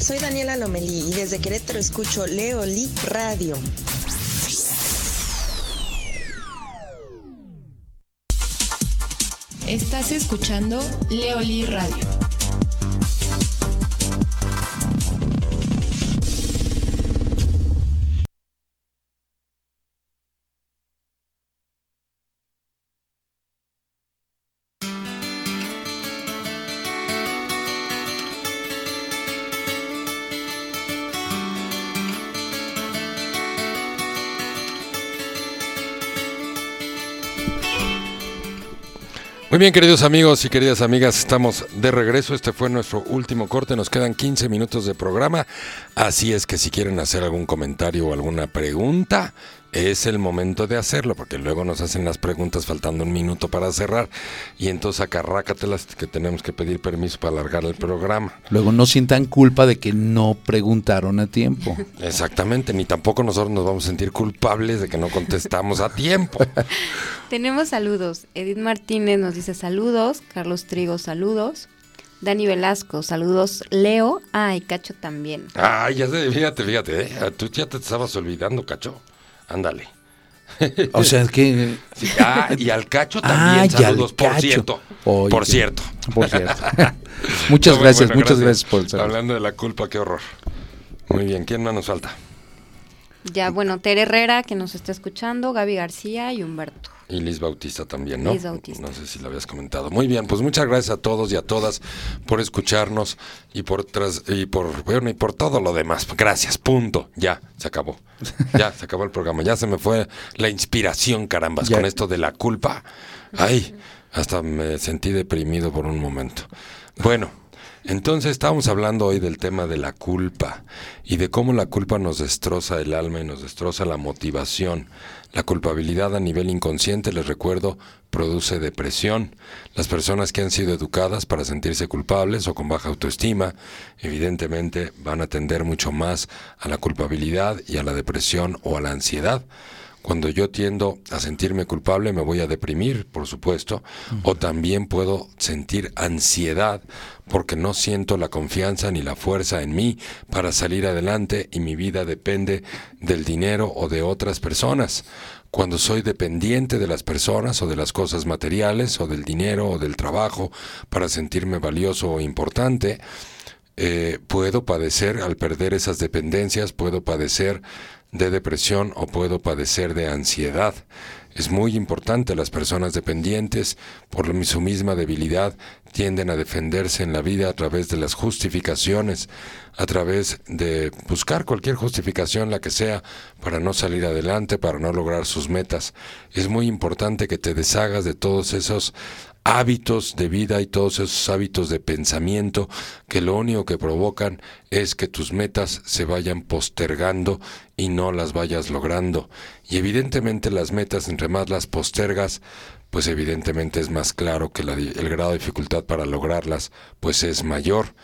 Soy Daniela Lomelí y desde Querétaro escucho Leoli Radio. Estás escuchando Leoli Radio. Muy bien, queridos amigos y queridas amigas, estamos de regreso. Este fue nuestro último corte. Nos quedan 15 minutos de programa. Así es que si quieren hacer algún comentario o alguna pregunta, es el momento de hacerlo, porque luego nos hacen las preguntas faltando un minuto para cerrar. Y entonces acarrácatelas que tenemos que pedir permiso para alargar el programa. Luego no sientan culpa de que no preguntaron a tiempo. Exactamente, ni tampoco nosotros nos vamos a sentir culpables de que no contestamos a tiempo. Tenemos saludos. Edith Martínez nos dice saludos. Carlos Trigo, saludos. Dani Velasco, saludos. Leo, ah, y Cacho también. Ay, ya sé, fíjate, fíjate, ¿eh? tú ya te estabas olvidando, cacho. Ándale. O sea, que... Sí, ah, y al cacho también, Ah, saludos, por Cacho. cierto. Oye, por cierto. Por cierto. muchas No, gracias, bueno, muchas gracias por el saludo. Hablando de la culpa, qué horror. Muy bien, ¿quién más nos falta? Ya, bueno, Tere Herrera, que nos está escuchando, Gaby García y Humberto. Y Liz Bautista también, ¿no? Liz Bautista. No sé si lo habías comentado. Muy bien, pues muchas gracias a todos y a todas por escucharnos y por tras, y por bueno y por todo lo demás. Gracias, punto. Ya, se acabó. Ya, se acabó el programa. Ya se me fue la inspiración, carambas, Ya. con esto de la culpa. Ay, hasta me sentí deprimido por un momento. Bueno, entonces estábamos hablando hoy del tema de la culpa y de cómo la culpa nos destroza el alma y nos destroza la motivación. La culpabilidad a nivel inconsciente, les recuerdo, produce depresión. Las personas que han sido educadas para sentirse culpables o con baja autoestima, evidentemente van a tender mucho más a la culpabilidad y a la depresión o a la ansiedad. Cuando yo tiendo a sentirme culpable me voy a deprimir, por supuesto, o también puedo sentir ansiedad porque no siento la confianza ni la fuerza en mí para salir adelante y mi vida depende del dinero o de otras personas. Cuando soy dependiente de las personas o de las cosas materiales o del dinero o del trabajo para sentirme valioso o importante, eh, puedo padecer al perder esas dependencias, puedo padecer de depresión o puedo padecer de ansiedad. Es muy importante, las personas dependientes, por su misma debilidad, tienden a defenderse en la vida a través de las justificaciones, a través de buscar cualquier justificación, la que sea, para no salir adelante, para no lograr sus metas. Es muy importante que te deshagas de todos esos hábitos de vida y todos esos hábitos de pensamiento que lo único que provocan es que tus metas se vayan postergando y no las vayas logrando. Y evidentemente las metas, entre más las postergas, pues evidentemente es más claro que la el grado de dificultad para lograrlas pues es mayor.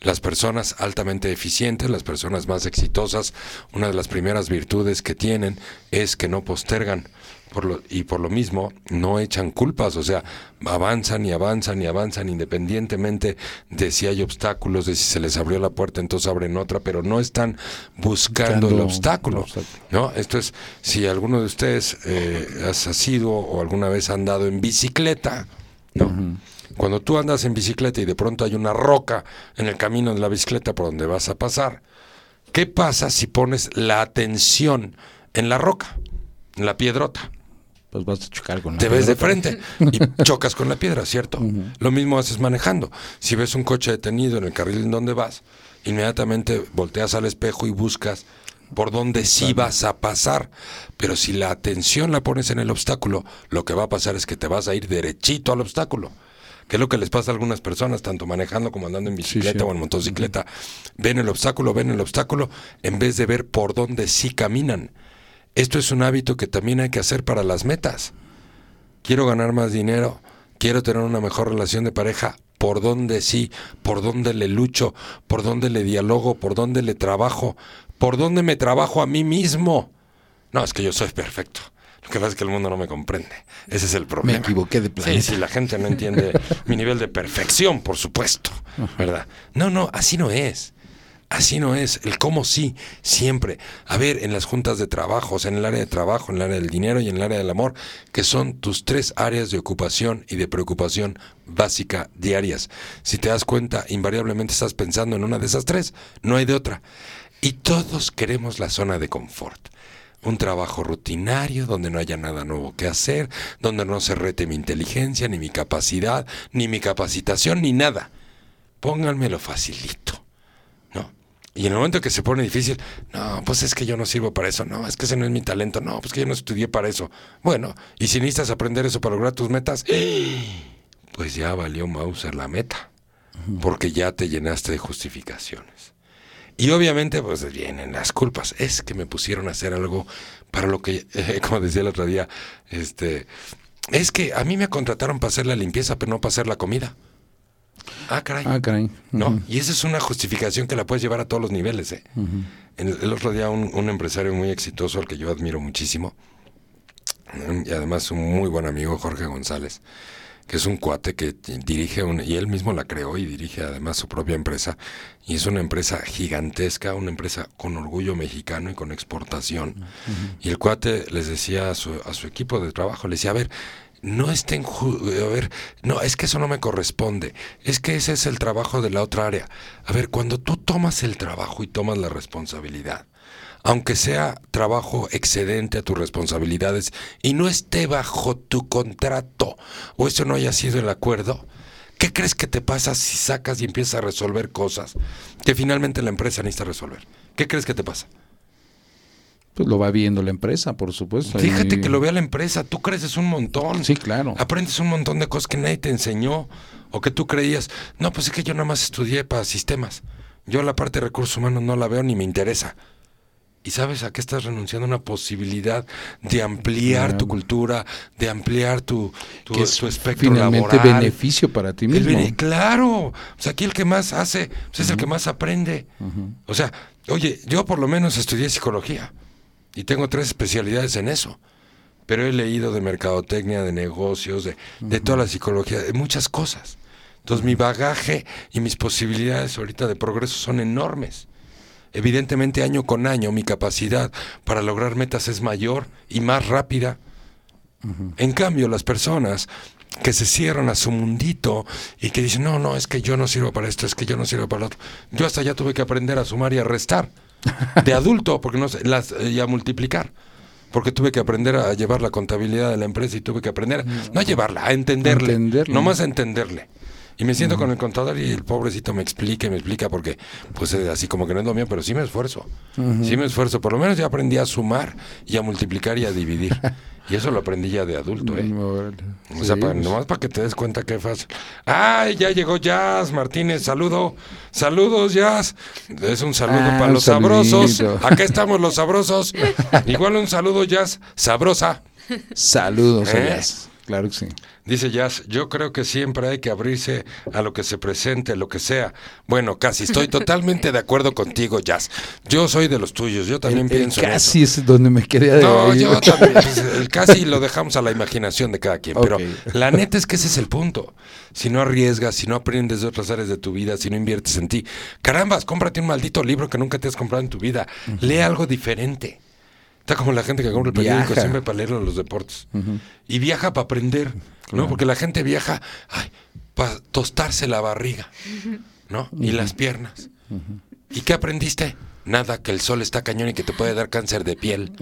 Las personas altamente eficientes, las personas más exitosas, una de las primeras virtudes que tienen es que no postergan por lo, y por lo mismo no echan culpas, o sea, avanzan y avanzan y avanzan independientemente de si hay obstáculos, de si se les abrió la puerta, entonces abren otra, pero no están buscando, el obstáculo. el obstáculo. ¿no? Esto es, si alguno de ustedes eh, has sido o alguna vez ha andado en bicicleta, ¿no? Cuando tú andas en bicicleta y de pronto hay una roca en el camino de la bicicleta por donde vas a pasar, ¿qué pasa si pones la atención en la roca, en la piedrota? Pues vas a chocar con la Te ves de frente y chocas con la piedra, ¿cierto? Lo mismo haces manejando. Si ves un coche detenido en el carril en donde vas, inmediatamente volteas al espejo y buscas por dónde sí vas a pasar. Pero si la atención la pones en el obstáculo, lo que va a pasar es que te vas a ir derechito al obstáculo. que es lo que les pasa a algunas personas, tanto manejando como andando en bicicleta sí. o en motocicleta. Ven el obstáculo, ven el obstáculo, en vez de ver por dónde sí caminan. Esto es un hábito que también hay que hacer para las metas. Quiero ganar más dinero, quiero tener una mejor relación de pareja, por dónde sí, por dónde le lucho, por dónde le dialogo, por dónde le trabajo, por dónde me trabajo a mí mismo. No, es que yo soy perfecto. Lo que pasa es que el mundo no me comprende. Ese es el problema. equivoqué de Sí, planeta. sí, la gente no entiende mi nivel de perfección, por supuesto. ¿Verdad? No, no, así no es. Así no es. El cómo sí, siempre. A ver, en las juntas de trabajos, en el área de trabajo, en el área del dinero y en el área del amor, que son tus tres áreas de ocupación y de preocupación básica diarias. Si te das cuenta, invariablemente estás pensando en una de esas tres, no hay de otra. Y todos queremos la zona de confort. Un trabajo rutinario donde no haya nada nuevo que hacer, donde no se rete mi inteligencia, ni mi capacidad, ni mi capacitación, ni nada. Pónganmelo facilito. Y en el momento que se pone difícil, no, pues es que yo no sirvo para eso, no, es que ese no es mi talento, no, pues que yo no estudié para eso. Bueno, y si necesitas aprender eso para lograr tus metas, pues ya valió Mauser la meta, porque ya te llenaste de justificaciones. Y obviamente, pues vienen las culpas. Es que me pusieron a hacer algo para lo que, eh, como decía el otro día, este, es que a mí me contrataron para hacer la limpieza, pero no para hacer la comida. Ah, caray. Ah, caray. ¿no? Y esa es una justificación que la puedes llevar a todos los niveles. ¿eh? el, el otro día un, un empresario muy exitoso al que yo admiro muchísimo, mm, y además un muy buen amigo, Jorge González, que es un cuate que dirige, un, y él mismo la creó y dirige además su propia empresa, y es una empresa gigantesca, una empresa con orgullo mexicano y con exportación. Y el cuate les decía a su, a su equipo de trabajo, le decía, a ver, no estén, a ver, no, es que eso no me corresponde, es que ese es el trabajo de la otra área. A ver, cuando tú tomas el trabajo y tomas la responsabilidad, aunque sea trabajo excedente a tus responsabilidades y no esté bajo tu contrato o eso no haya sido el acuerdo, ¿qué crees que te pasa si sacas y empiezas a resolver cosas que finalmente la empresa necesita resolver? ¿Qué crees que te pasa? Pues lo va viendo la empresa, por supuesto. Fíjate Y- que lo vea la empresa, tú creces un montón. Sí, claro. Aprendes un montón de cosas que nadie te enseñó o que tú creías, no, pues es que yo nada más estudié para sistemas. Yo la parte de recursos humanos no la veo ni me interesa. ¿Y sabes a qué estás renunciando? Una posibilidad de ampliar tu cultura, de ampliar tu, tu, que es tu espectro finalmente laboral. beneficio para ti mismo. claro, o sea, aquí el que más hace pues, es el que más aprende. O sea, oye, yo por lo menos estudié psicología y tengo tres especialidades en eso. Pero he leído de mercadotecnia, de negocios, de, de toda la psicología, de muchas cosas. Entonces mi bagaje y mis posibilidades ahorita de progreso son enormes. Evidentemente año con año mi capacidad para lograr metas es mayor y más rápida. En cambio, las personas que se cierran a su mundito y que dicen, no, no, es que yo no sirvo para esto, es que yo no sirvo para lo otro. Yo hasta ya tuve que aprender a sumar y a restar. De adulto, porque no sé, las, y a multiplicar. Porque tuve que aprender a llevar la contabilidad de la empresa y tuve que aprender, no a llevarla, a entenderle. Entenderle. No más a entenderle. Y me siento con el contador y el pobrecito me explica y me explica porque, pues así como que no es lo mío, pero sí me esfuerzo. Sí me esfuerzo. Por lo menos ya aprendí a sumar y a multiplicar y a dividir. y eso lo aprendí ya de adulto, ¿eh? O sea, Sí, para- pues, nomás para que te des cuenta es fácil. ¡Ay, ya llegó Jazz Martínez! ¡Saludo! ¡Saludos, Jazz! Es un saludo Ah, para los sabrosos. Acá estamos los sabrosos. Igual un saludo, Jazz. Sabrosa. Saludos, ¿Eh? Elías. Claro que sí. Dice Jazz, yo creo que siempre hay que abrirse a lo que se presente, lo que sea. Bueno, casi estoy totalmente de acuerdo contigo, Jazz. Yo soy de los tuyos, yo también El- el pienso en eso. casi es donde me quería de No, yo también. pues, el casi lo dejamos a la imaginación de cada quien. Pero la neta es que ese es el punto. Si no arriesgas, si no aprendes de otras áreas de tu vida, si no inviertes en ti, carambas, cómprate un maldito libro que nunca te has comprado en tu vida. Lee algo diferente. Está como la gente que compra el periódico Viaja. siempre para leerlo en los deportes. Y viaja para aprender, ¿no? Porque la gente viaja para tostarse la barriga, ¿no? Y las piernas. ¿Y qué aprendiste? Nada, que el sol está cañón y que te puede dar cáncer de piel.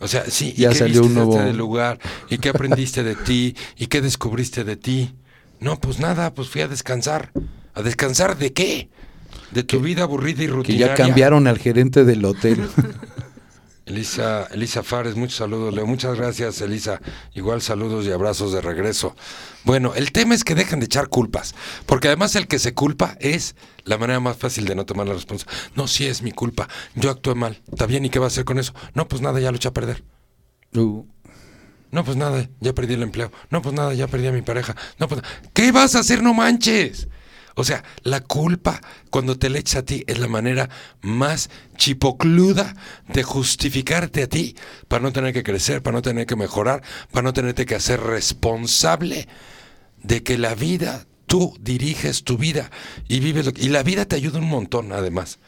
O sea, sí, ¿y Ya qué salió viste un nuevo- de este lugar? ¿Y qué aprendiste de ti? ¿Y qué descubriste de ti? No, pues nada, pues fui a descansar. ¿A descansar de qué? De tu vida aburrida y Que rutinaria. ya cambiaron al gerente del hotel. Elisa, Elisa Fares, muchos saludos, Leo. Muchas gracias, Elisa. Igual saludos y abrazos de regreso. Bueno, el tema es que dejen de echar culpas, porque además el que se culpa es la manera más fácil de no tomar la responsabilidad. No, sí es mi culpa, yo actué mal. ¿Está bien? ¿Y qué va a hacer con eso? No, pues nada, ya lo eché a perder. Uh, No, pues nada, ya perdí el empleo. No, pues nada, ya perdí a mi pareja. No, pues ¿qué vas a hacer? No manches. O sea, la culpa cuando te le echas a ti es la manera más chipocluda de justificarte a ti para no tener que crecer, para no tener que mejorar, para no tenerte que hacer responsable de que la vida, tú diriges tu vida y vives lo que- y la vida te ayuda un montón además.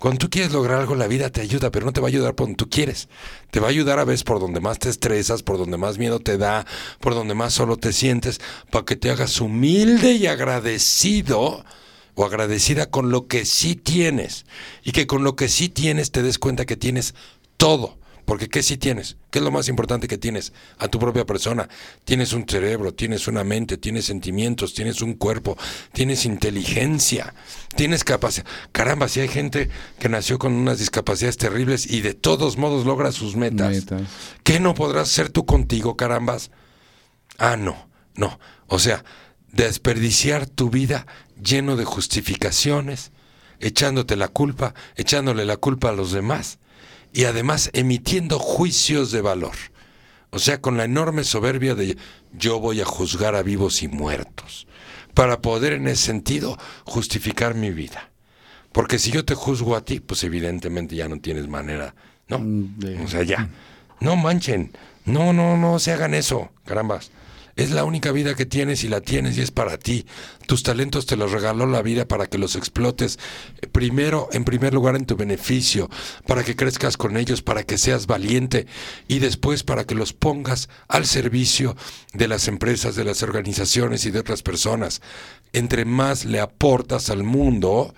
Cuando tú quieres lograr algo, la vida te ayuda, pero no te va a ayudar por donde tú quieres. Te va a ayudar a veces por donde más te estresas, por donde más miedo te da, por donde más solo te sientes, para que te hagas humilde y agradecido o agradecida con lo que sí tienes. Y que con lo que sí tienes te des cuenta que tienes todo. Porque ¿qué sí tienes? ¿Qué es lo más importante que tienes? A tu propia persona. Tienes un cerebro, tienes una mente, tienes sentimientos, tienes un cuerpo, tienes inteligencia, tienes capacidad. Caramba, si hay gente que nació con unas discapacidades terribles y de todos modos logra sus metas. Metas. ¿Qué no podrás hacer tú contigo, carambas? Ah, no, no. O sea, desperdiciar tu vida lleno de justificaciones, echándote la culpa, echándole la culpa a los demás y además emitiendo juicios de valor. O sea, con la enorme soberbia de yo voy a juzgar a vivos y muertos, para poder en ese sentido justificar mi vida. Porque si yo te juzgo a ti, pues evidentemente ya no tienes manera, ¿no? Mm, de- O sea, ya. No manchen. No, no, no se hagan eso, carambas. Es la única vida que tienes y la tienes y es para ti. Tus talentos te los regaló la vida para que los explotes eh, primero, en primer lugar, en tu beneficio, para que crezcas con ellos, para que seas valiente y después para que los pongas al servicio de las empresas, de las organizaciones y de otras personas. Entre más le aportas al mundo,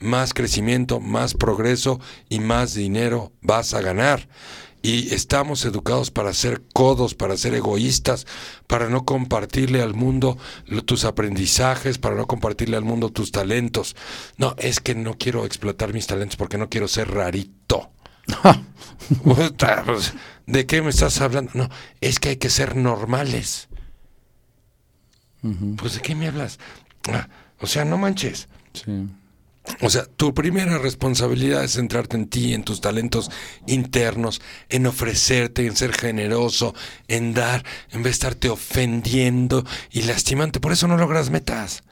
más crecimiento, más progreso y más dinero vas a ganar. Y estamos educados para ser codos, para ser egoístas, para no compartirle al mundo tus aprendizajes, para no compartirle al mundo tus talentos. No, es que no quiero explotar mis talentos porque no quiero ser rarito. Pues, ¿De qué me estás hablando? No, es que hay que ser normales. Pues ¿de qué me hablas? Ah, o sea, no manches. sí. O sea, tu primera responsabilidad es centrarte en ti, en tus talentos internos, en ofrecerte, en ser generoso, en dar, en vez de estarte ofendiendo y lastimante. Por eso no logras metas.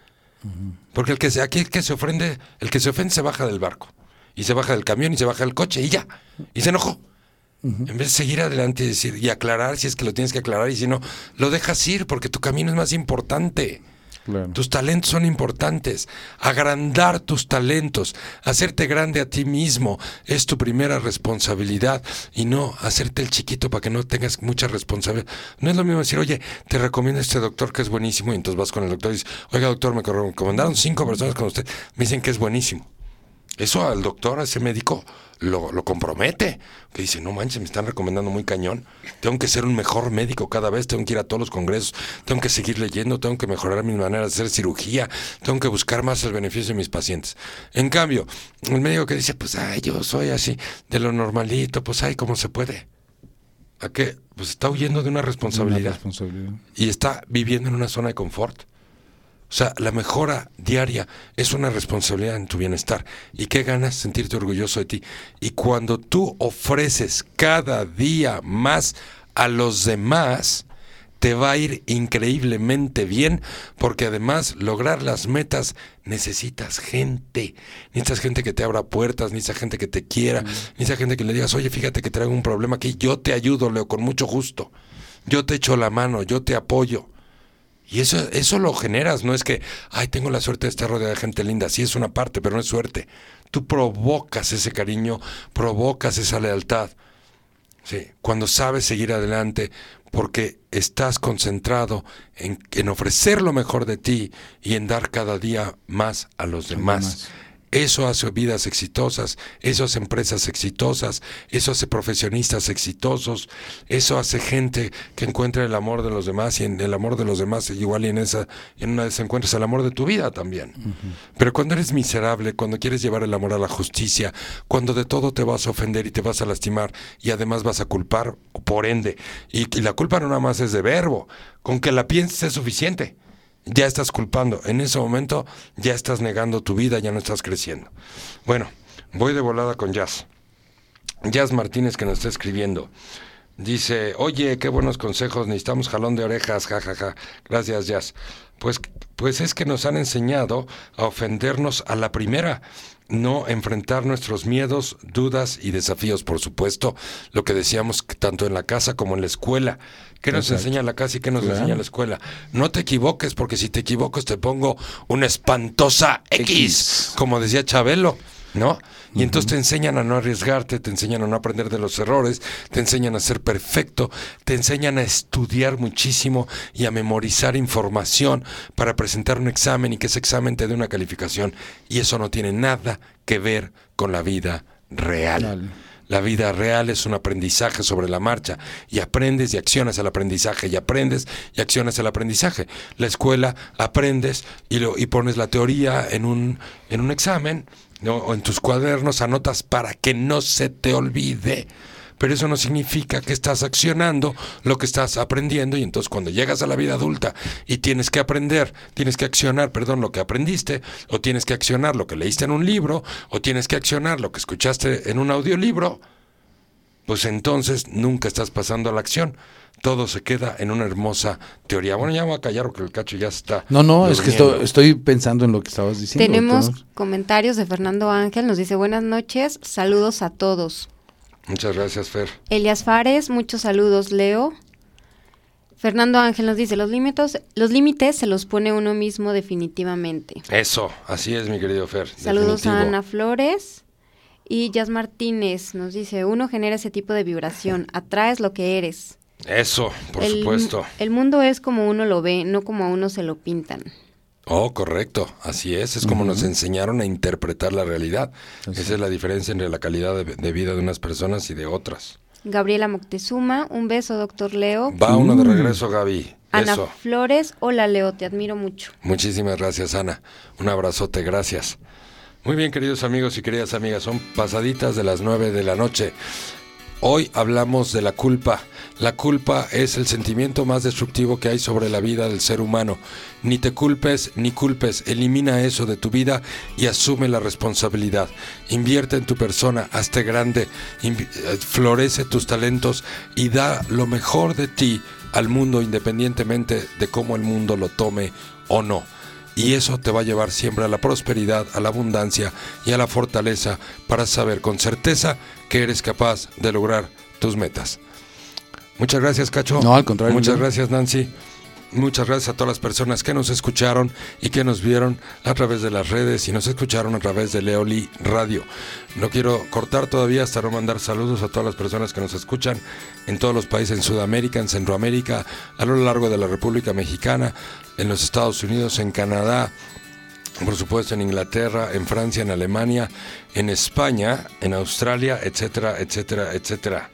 Porque el que se, aquí el que se ofende, el que se ofende se baja del barco. Y se baja del camión y se baja del coche y ya. Y se enojó. En vez de seguir adelante y decir y aclarar si es que lo tienes que aclarar y si no, lo dejas ir porque tu camino es más importante. Tus talentos son importantes. Agrandar tus talentos, hacerte grande a ti mismo es tu primera responsabilidad y no hacerte el chiquito para que no tengas mucha responsabilidad. No es lo mismo decir, oye, te recomiendo este doctor que es buenísimo y entonces vas con el doctor y dices, oiga doctor, me recomendaron cinco personas con usted, me dicen que es buenísimo. Eso al doctor, a ese médico, lo, lo compromete. Que dice, no manches, me están recomendando muy cañón. Tengo que ser un mejor médico cada vez, tengo que ir a todos los congresos, tengo que seguir leyendo, tengo que mejorar mi manera de hacer cirugía, tengo que buscar más el beneficio de mis pacientes. En cambio, el médico que dice, pues, ay, yo soy así, de lo normalito, pues, ay, ¿cómo se puede? ¿A qué? Pues está huyendo de una responsabilidad. y está viviendo en una zona de confort. O sea, la mejora diaria es una responsabilidad en tu bienestar. ¿Y qué ganas? Sentirte orgulloso de ti. Y cuando tú ofreces cada día más a los demás, te va a ir increíblemente bien, porque además lograr las metas necesitas gente. Necesitas gente que te abra puertas, necesitas gente que te quiera, necesitas gente que le digas, oye, fíjate que traigo un problema aquí, yo te ayudo, Leo, con mucho gusto. Yo te echo la mano, yo te apoyo. Y eso, eso lo generas, no es que, ay, tengo la suerte de estar rodeada de gente linda. Sí es una parte, pero no es suerte. Tú provocas ese cariño, provocas esa lealtad. Sí, cuando sabes seguir adelante porque estás concentrado en, en ofrecer lo mejor de ti y en dar cada día más a los demás. demás. Eso hace vidas exitosas, eso hace empresas exitosas, eso hace profesionistas exitosos, eso hace gente que encuentra el amor de los demás y en el amor de los demás igual y en esa en una vez encuentras el amor de tu vida también. Pero cuando eres miserable, cuando quieres llevar el amor a la justicia, cuando de todo te vas a ofender y te vas a lastimar y además vas a culpar por ende y, y la culpa no nada más es de verbo, con que la pienses es suficiente ya estás culpando. En ese momento ya estás negando tu vida, ya no estás creciendo. Bueno, voy de volada con Jazz. Jazz Martínez que nos está escribiendo. Dice, oye, qué buenos consejos, necesitamos jalón de orejas, jajaja. Gracias, Jazz. Pues, pues es que nos han enseñado a ofendernos a la primera, no enfrentar nuestros miedos, dudas y desafíos, por supuesto, lo que decíamos tanto en la casa como en la escuela. ¿Qué nos Exacto. enseña la casa y qué nos Claro. enseña la escuela? No te equivoques, porque si te equivocas te pongo una espantosa X, X. como decía Chabelo, ¿no? Y entonces te enseñan a no arriesgarte, te enseñan a no aprender de los errores, te enseñan a ser perfecto, te enseñan a estudiar muchísimo y a memorizar información para presentar un examen y que ese examen te dé una calificación. Y eso no tiene nada que ver con la vida real. Real. La vida real es un aprendizaje sobre la marcha y aprendes y accionas el aprendizaje y aprendes y accionas el aprendizaje. La escuela aprendes y, lo, y pones la teoría en un, en un examen ¿no? o en tus cuadernos, anotas para que no se te olvide. Pero eso no significa que estás accionando lo que estás aprendiendo y entonces cuando llegas a la vida adulta y tienes que aprender, tienes que accionar, perdón, lo que aprendiste, o tienes que accionar lo que leíste en un libro, o tienes que accionar lo que escuchaste en un audiolibro, pues entonces nunca estás pasando a la acción. Todo se queda en una hermosa teoría. Bueno, ya me voy a callar porque el cacho ya está. No, no, es que estoy, estoy pensando en lo que estabas diciendo. Tenemos Tenemos- comentarios de Fernando Ángel, nos dice buenas noches, saludos a todos. Muchas gracias, Fer. Elias Fares, muchos saludos, Leo. Fernando Ángel nos dice, los límites, los límites se los pone uno mismo definitivamente. Eso, así es, mi querido Fer. Saludos a definitivo. Ana Flores. Y Jazz Martínez nos dice, uno genera ese tipo de vibración, atraes lo que eres. Eso, por el, supuesto. El mundo es como uno lo ve, no como a uno se lo pintan. Oh, correcto, así es, es como nos enseñaron a interpretar la realidad. Esa es la diferencia entre la calidad de, de vida de unas personas y de otras. Gabriela Moctezuma, un beso, doctor Leo. Va uno de regreso, Gaby. Ana Eso. Flores, hola Leo, te admiro mucho. Muchísimas gracias, Ana. Un abrazote, gracias. Muy bien, queridos amigos y queridas amigas, son pasaditas de las nueve de la noche. Hoy hablamos de la culpa. La culpa es el sentimiento más destructivo que hay sobre la vida del ser humano. Ni te culpes ni culpes. Elimina eso de tu vida y asume la responsabilidad. Invierte en tu persona, hazte grande, eh, florece tus talentos y da lo mejor de ti al mundo independientemente de cómo el mundo lo tome o no. Y eso te va a llevar siempre a la prosperidad, a la abundancia y a la fortaleza para saber con certeza que eres capaz de lograr tus metas. Muchas gracias, Cacho. No, al contrario, Muchas no. gracias, Nancy. Muchas gracias a todas las personas que nos escucharon y que nos vieron a través de las redes y nos escucharon a través de Leoli Radio. No quiero cortar todavía hasta no mandar saludos a todas las personas que nos escuchan en todos los países, en Sudamérica, en Centroamérica, a lo largo de la República Mexicana, en los Estados Unidos, en Canadá, por supuesto en Inglaterra, en Francia, en Alemania, en España, en Australia, etcétera, etcétera, etcétera.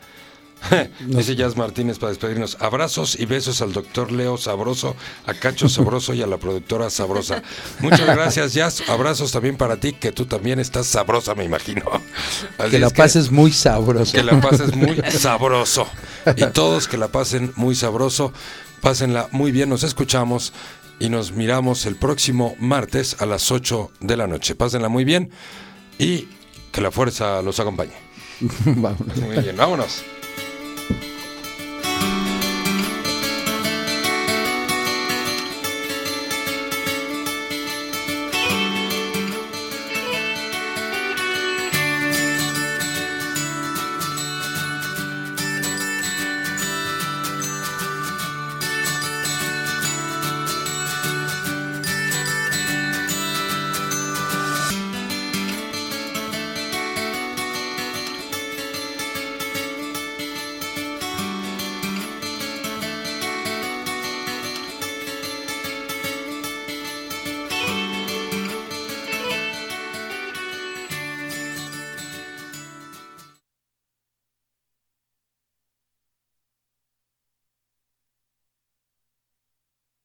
Dice Jazz Martínez para despedirnos. Abrazos y besos al doctor Leo Sabroso, a Cacho Sabroso y a la productora Sabrosa. Muchas gracias, Jazz. Abrazos también para ti, que tú también estás sabrosa, me imagino. Así que la es pases muy sabroso. que la pases muy sabroso. Y todos que la pasen muy sabroso, pásenla muy bien. Nos escuchamos y nos miramos el próximo martes a las 8 de la noche. Pásenla muy bien y que la fuerza los acompañe. Vámonos. Muy bien, vámonos.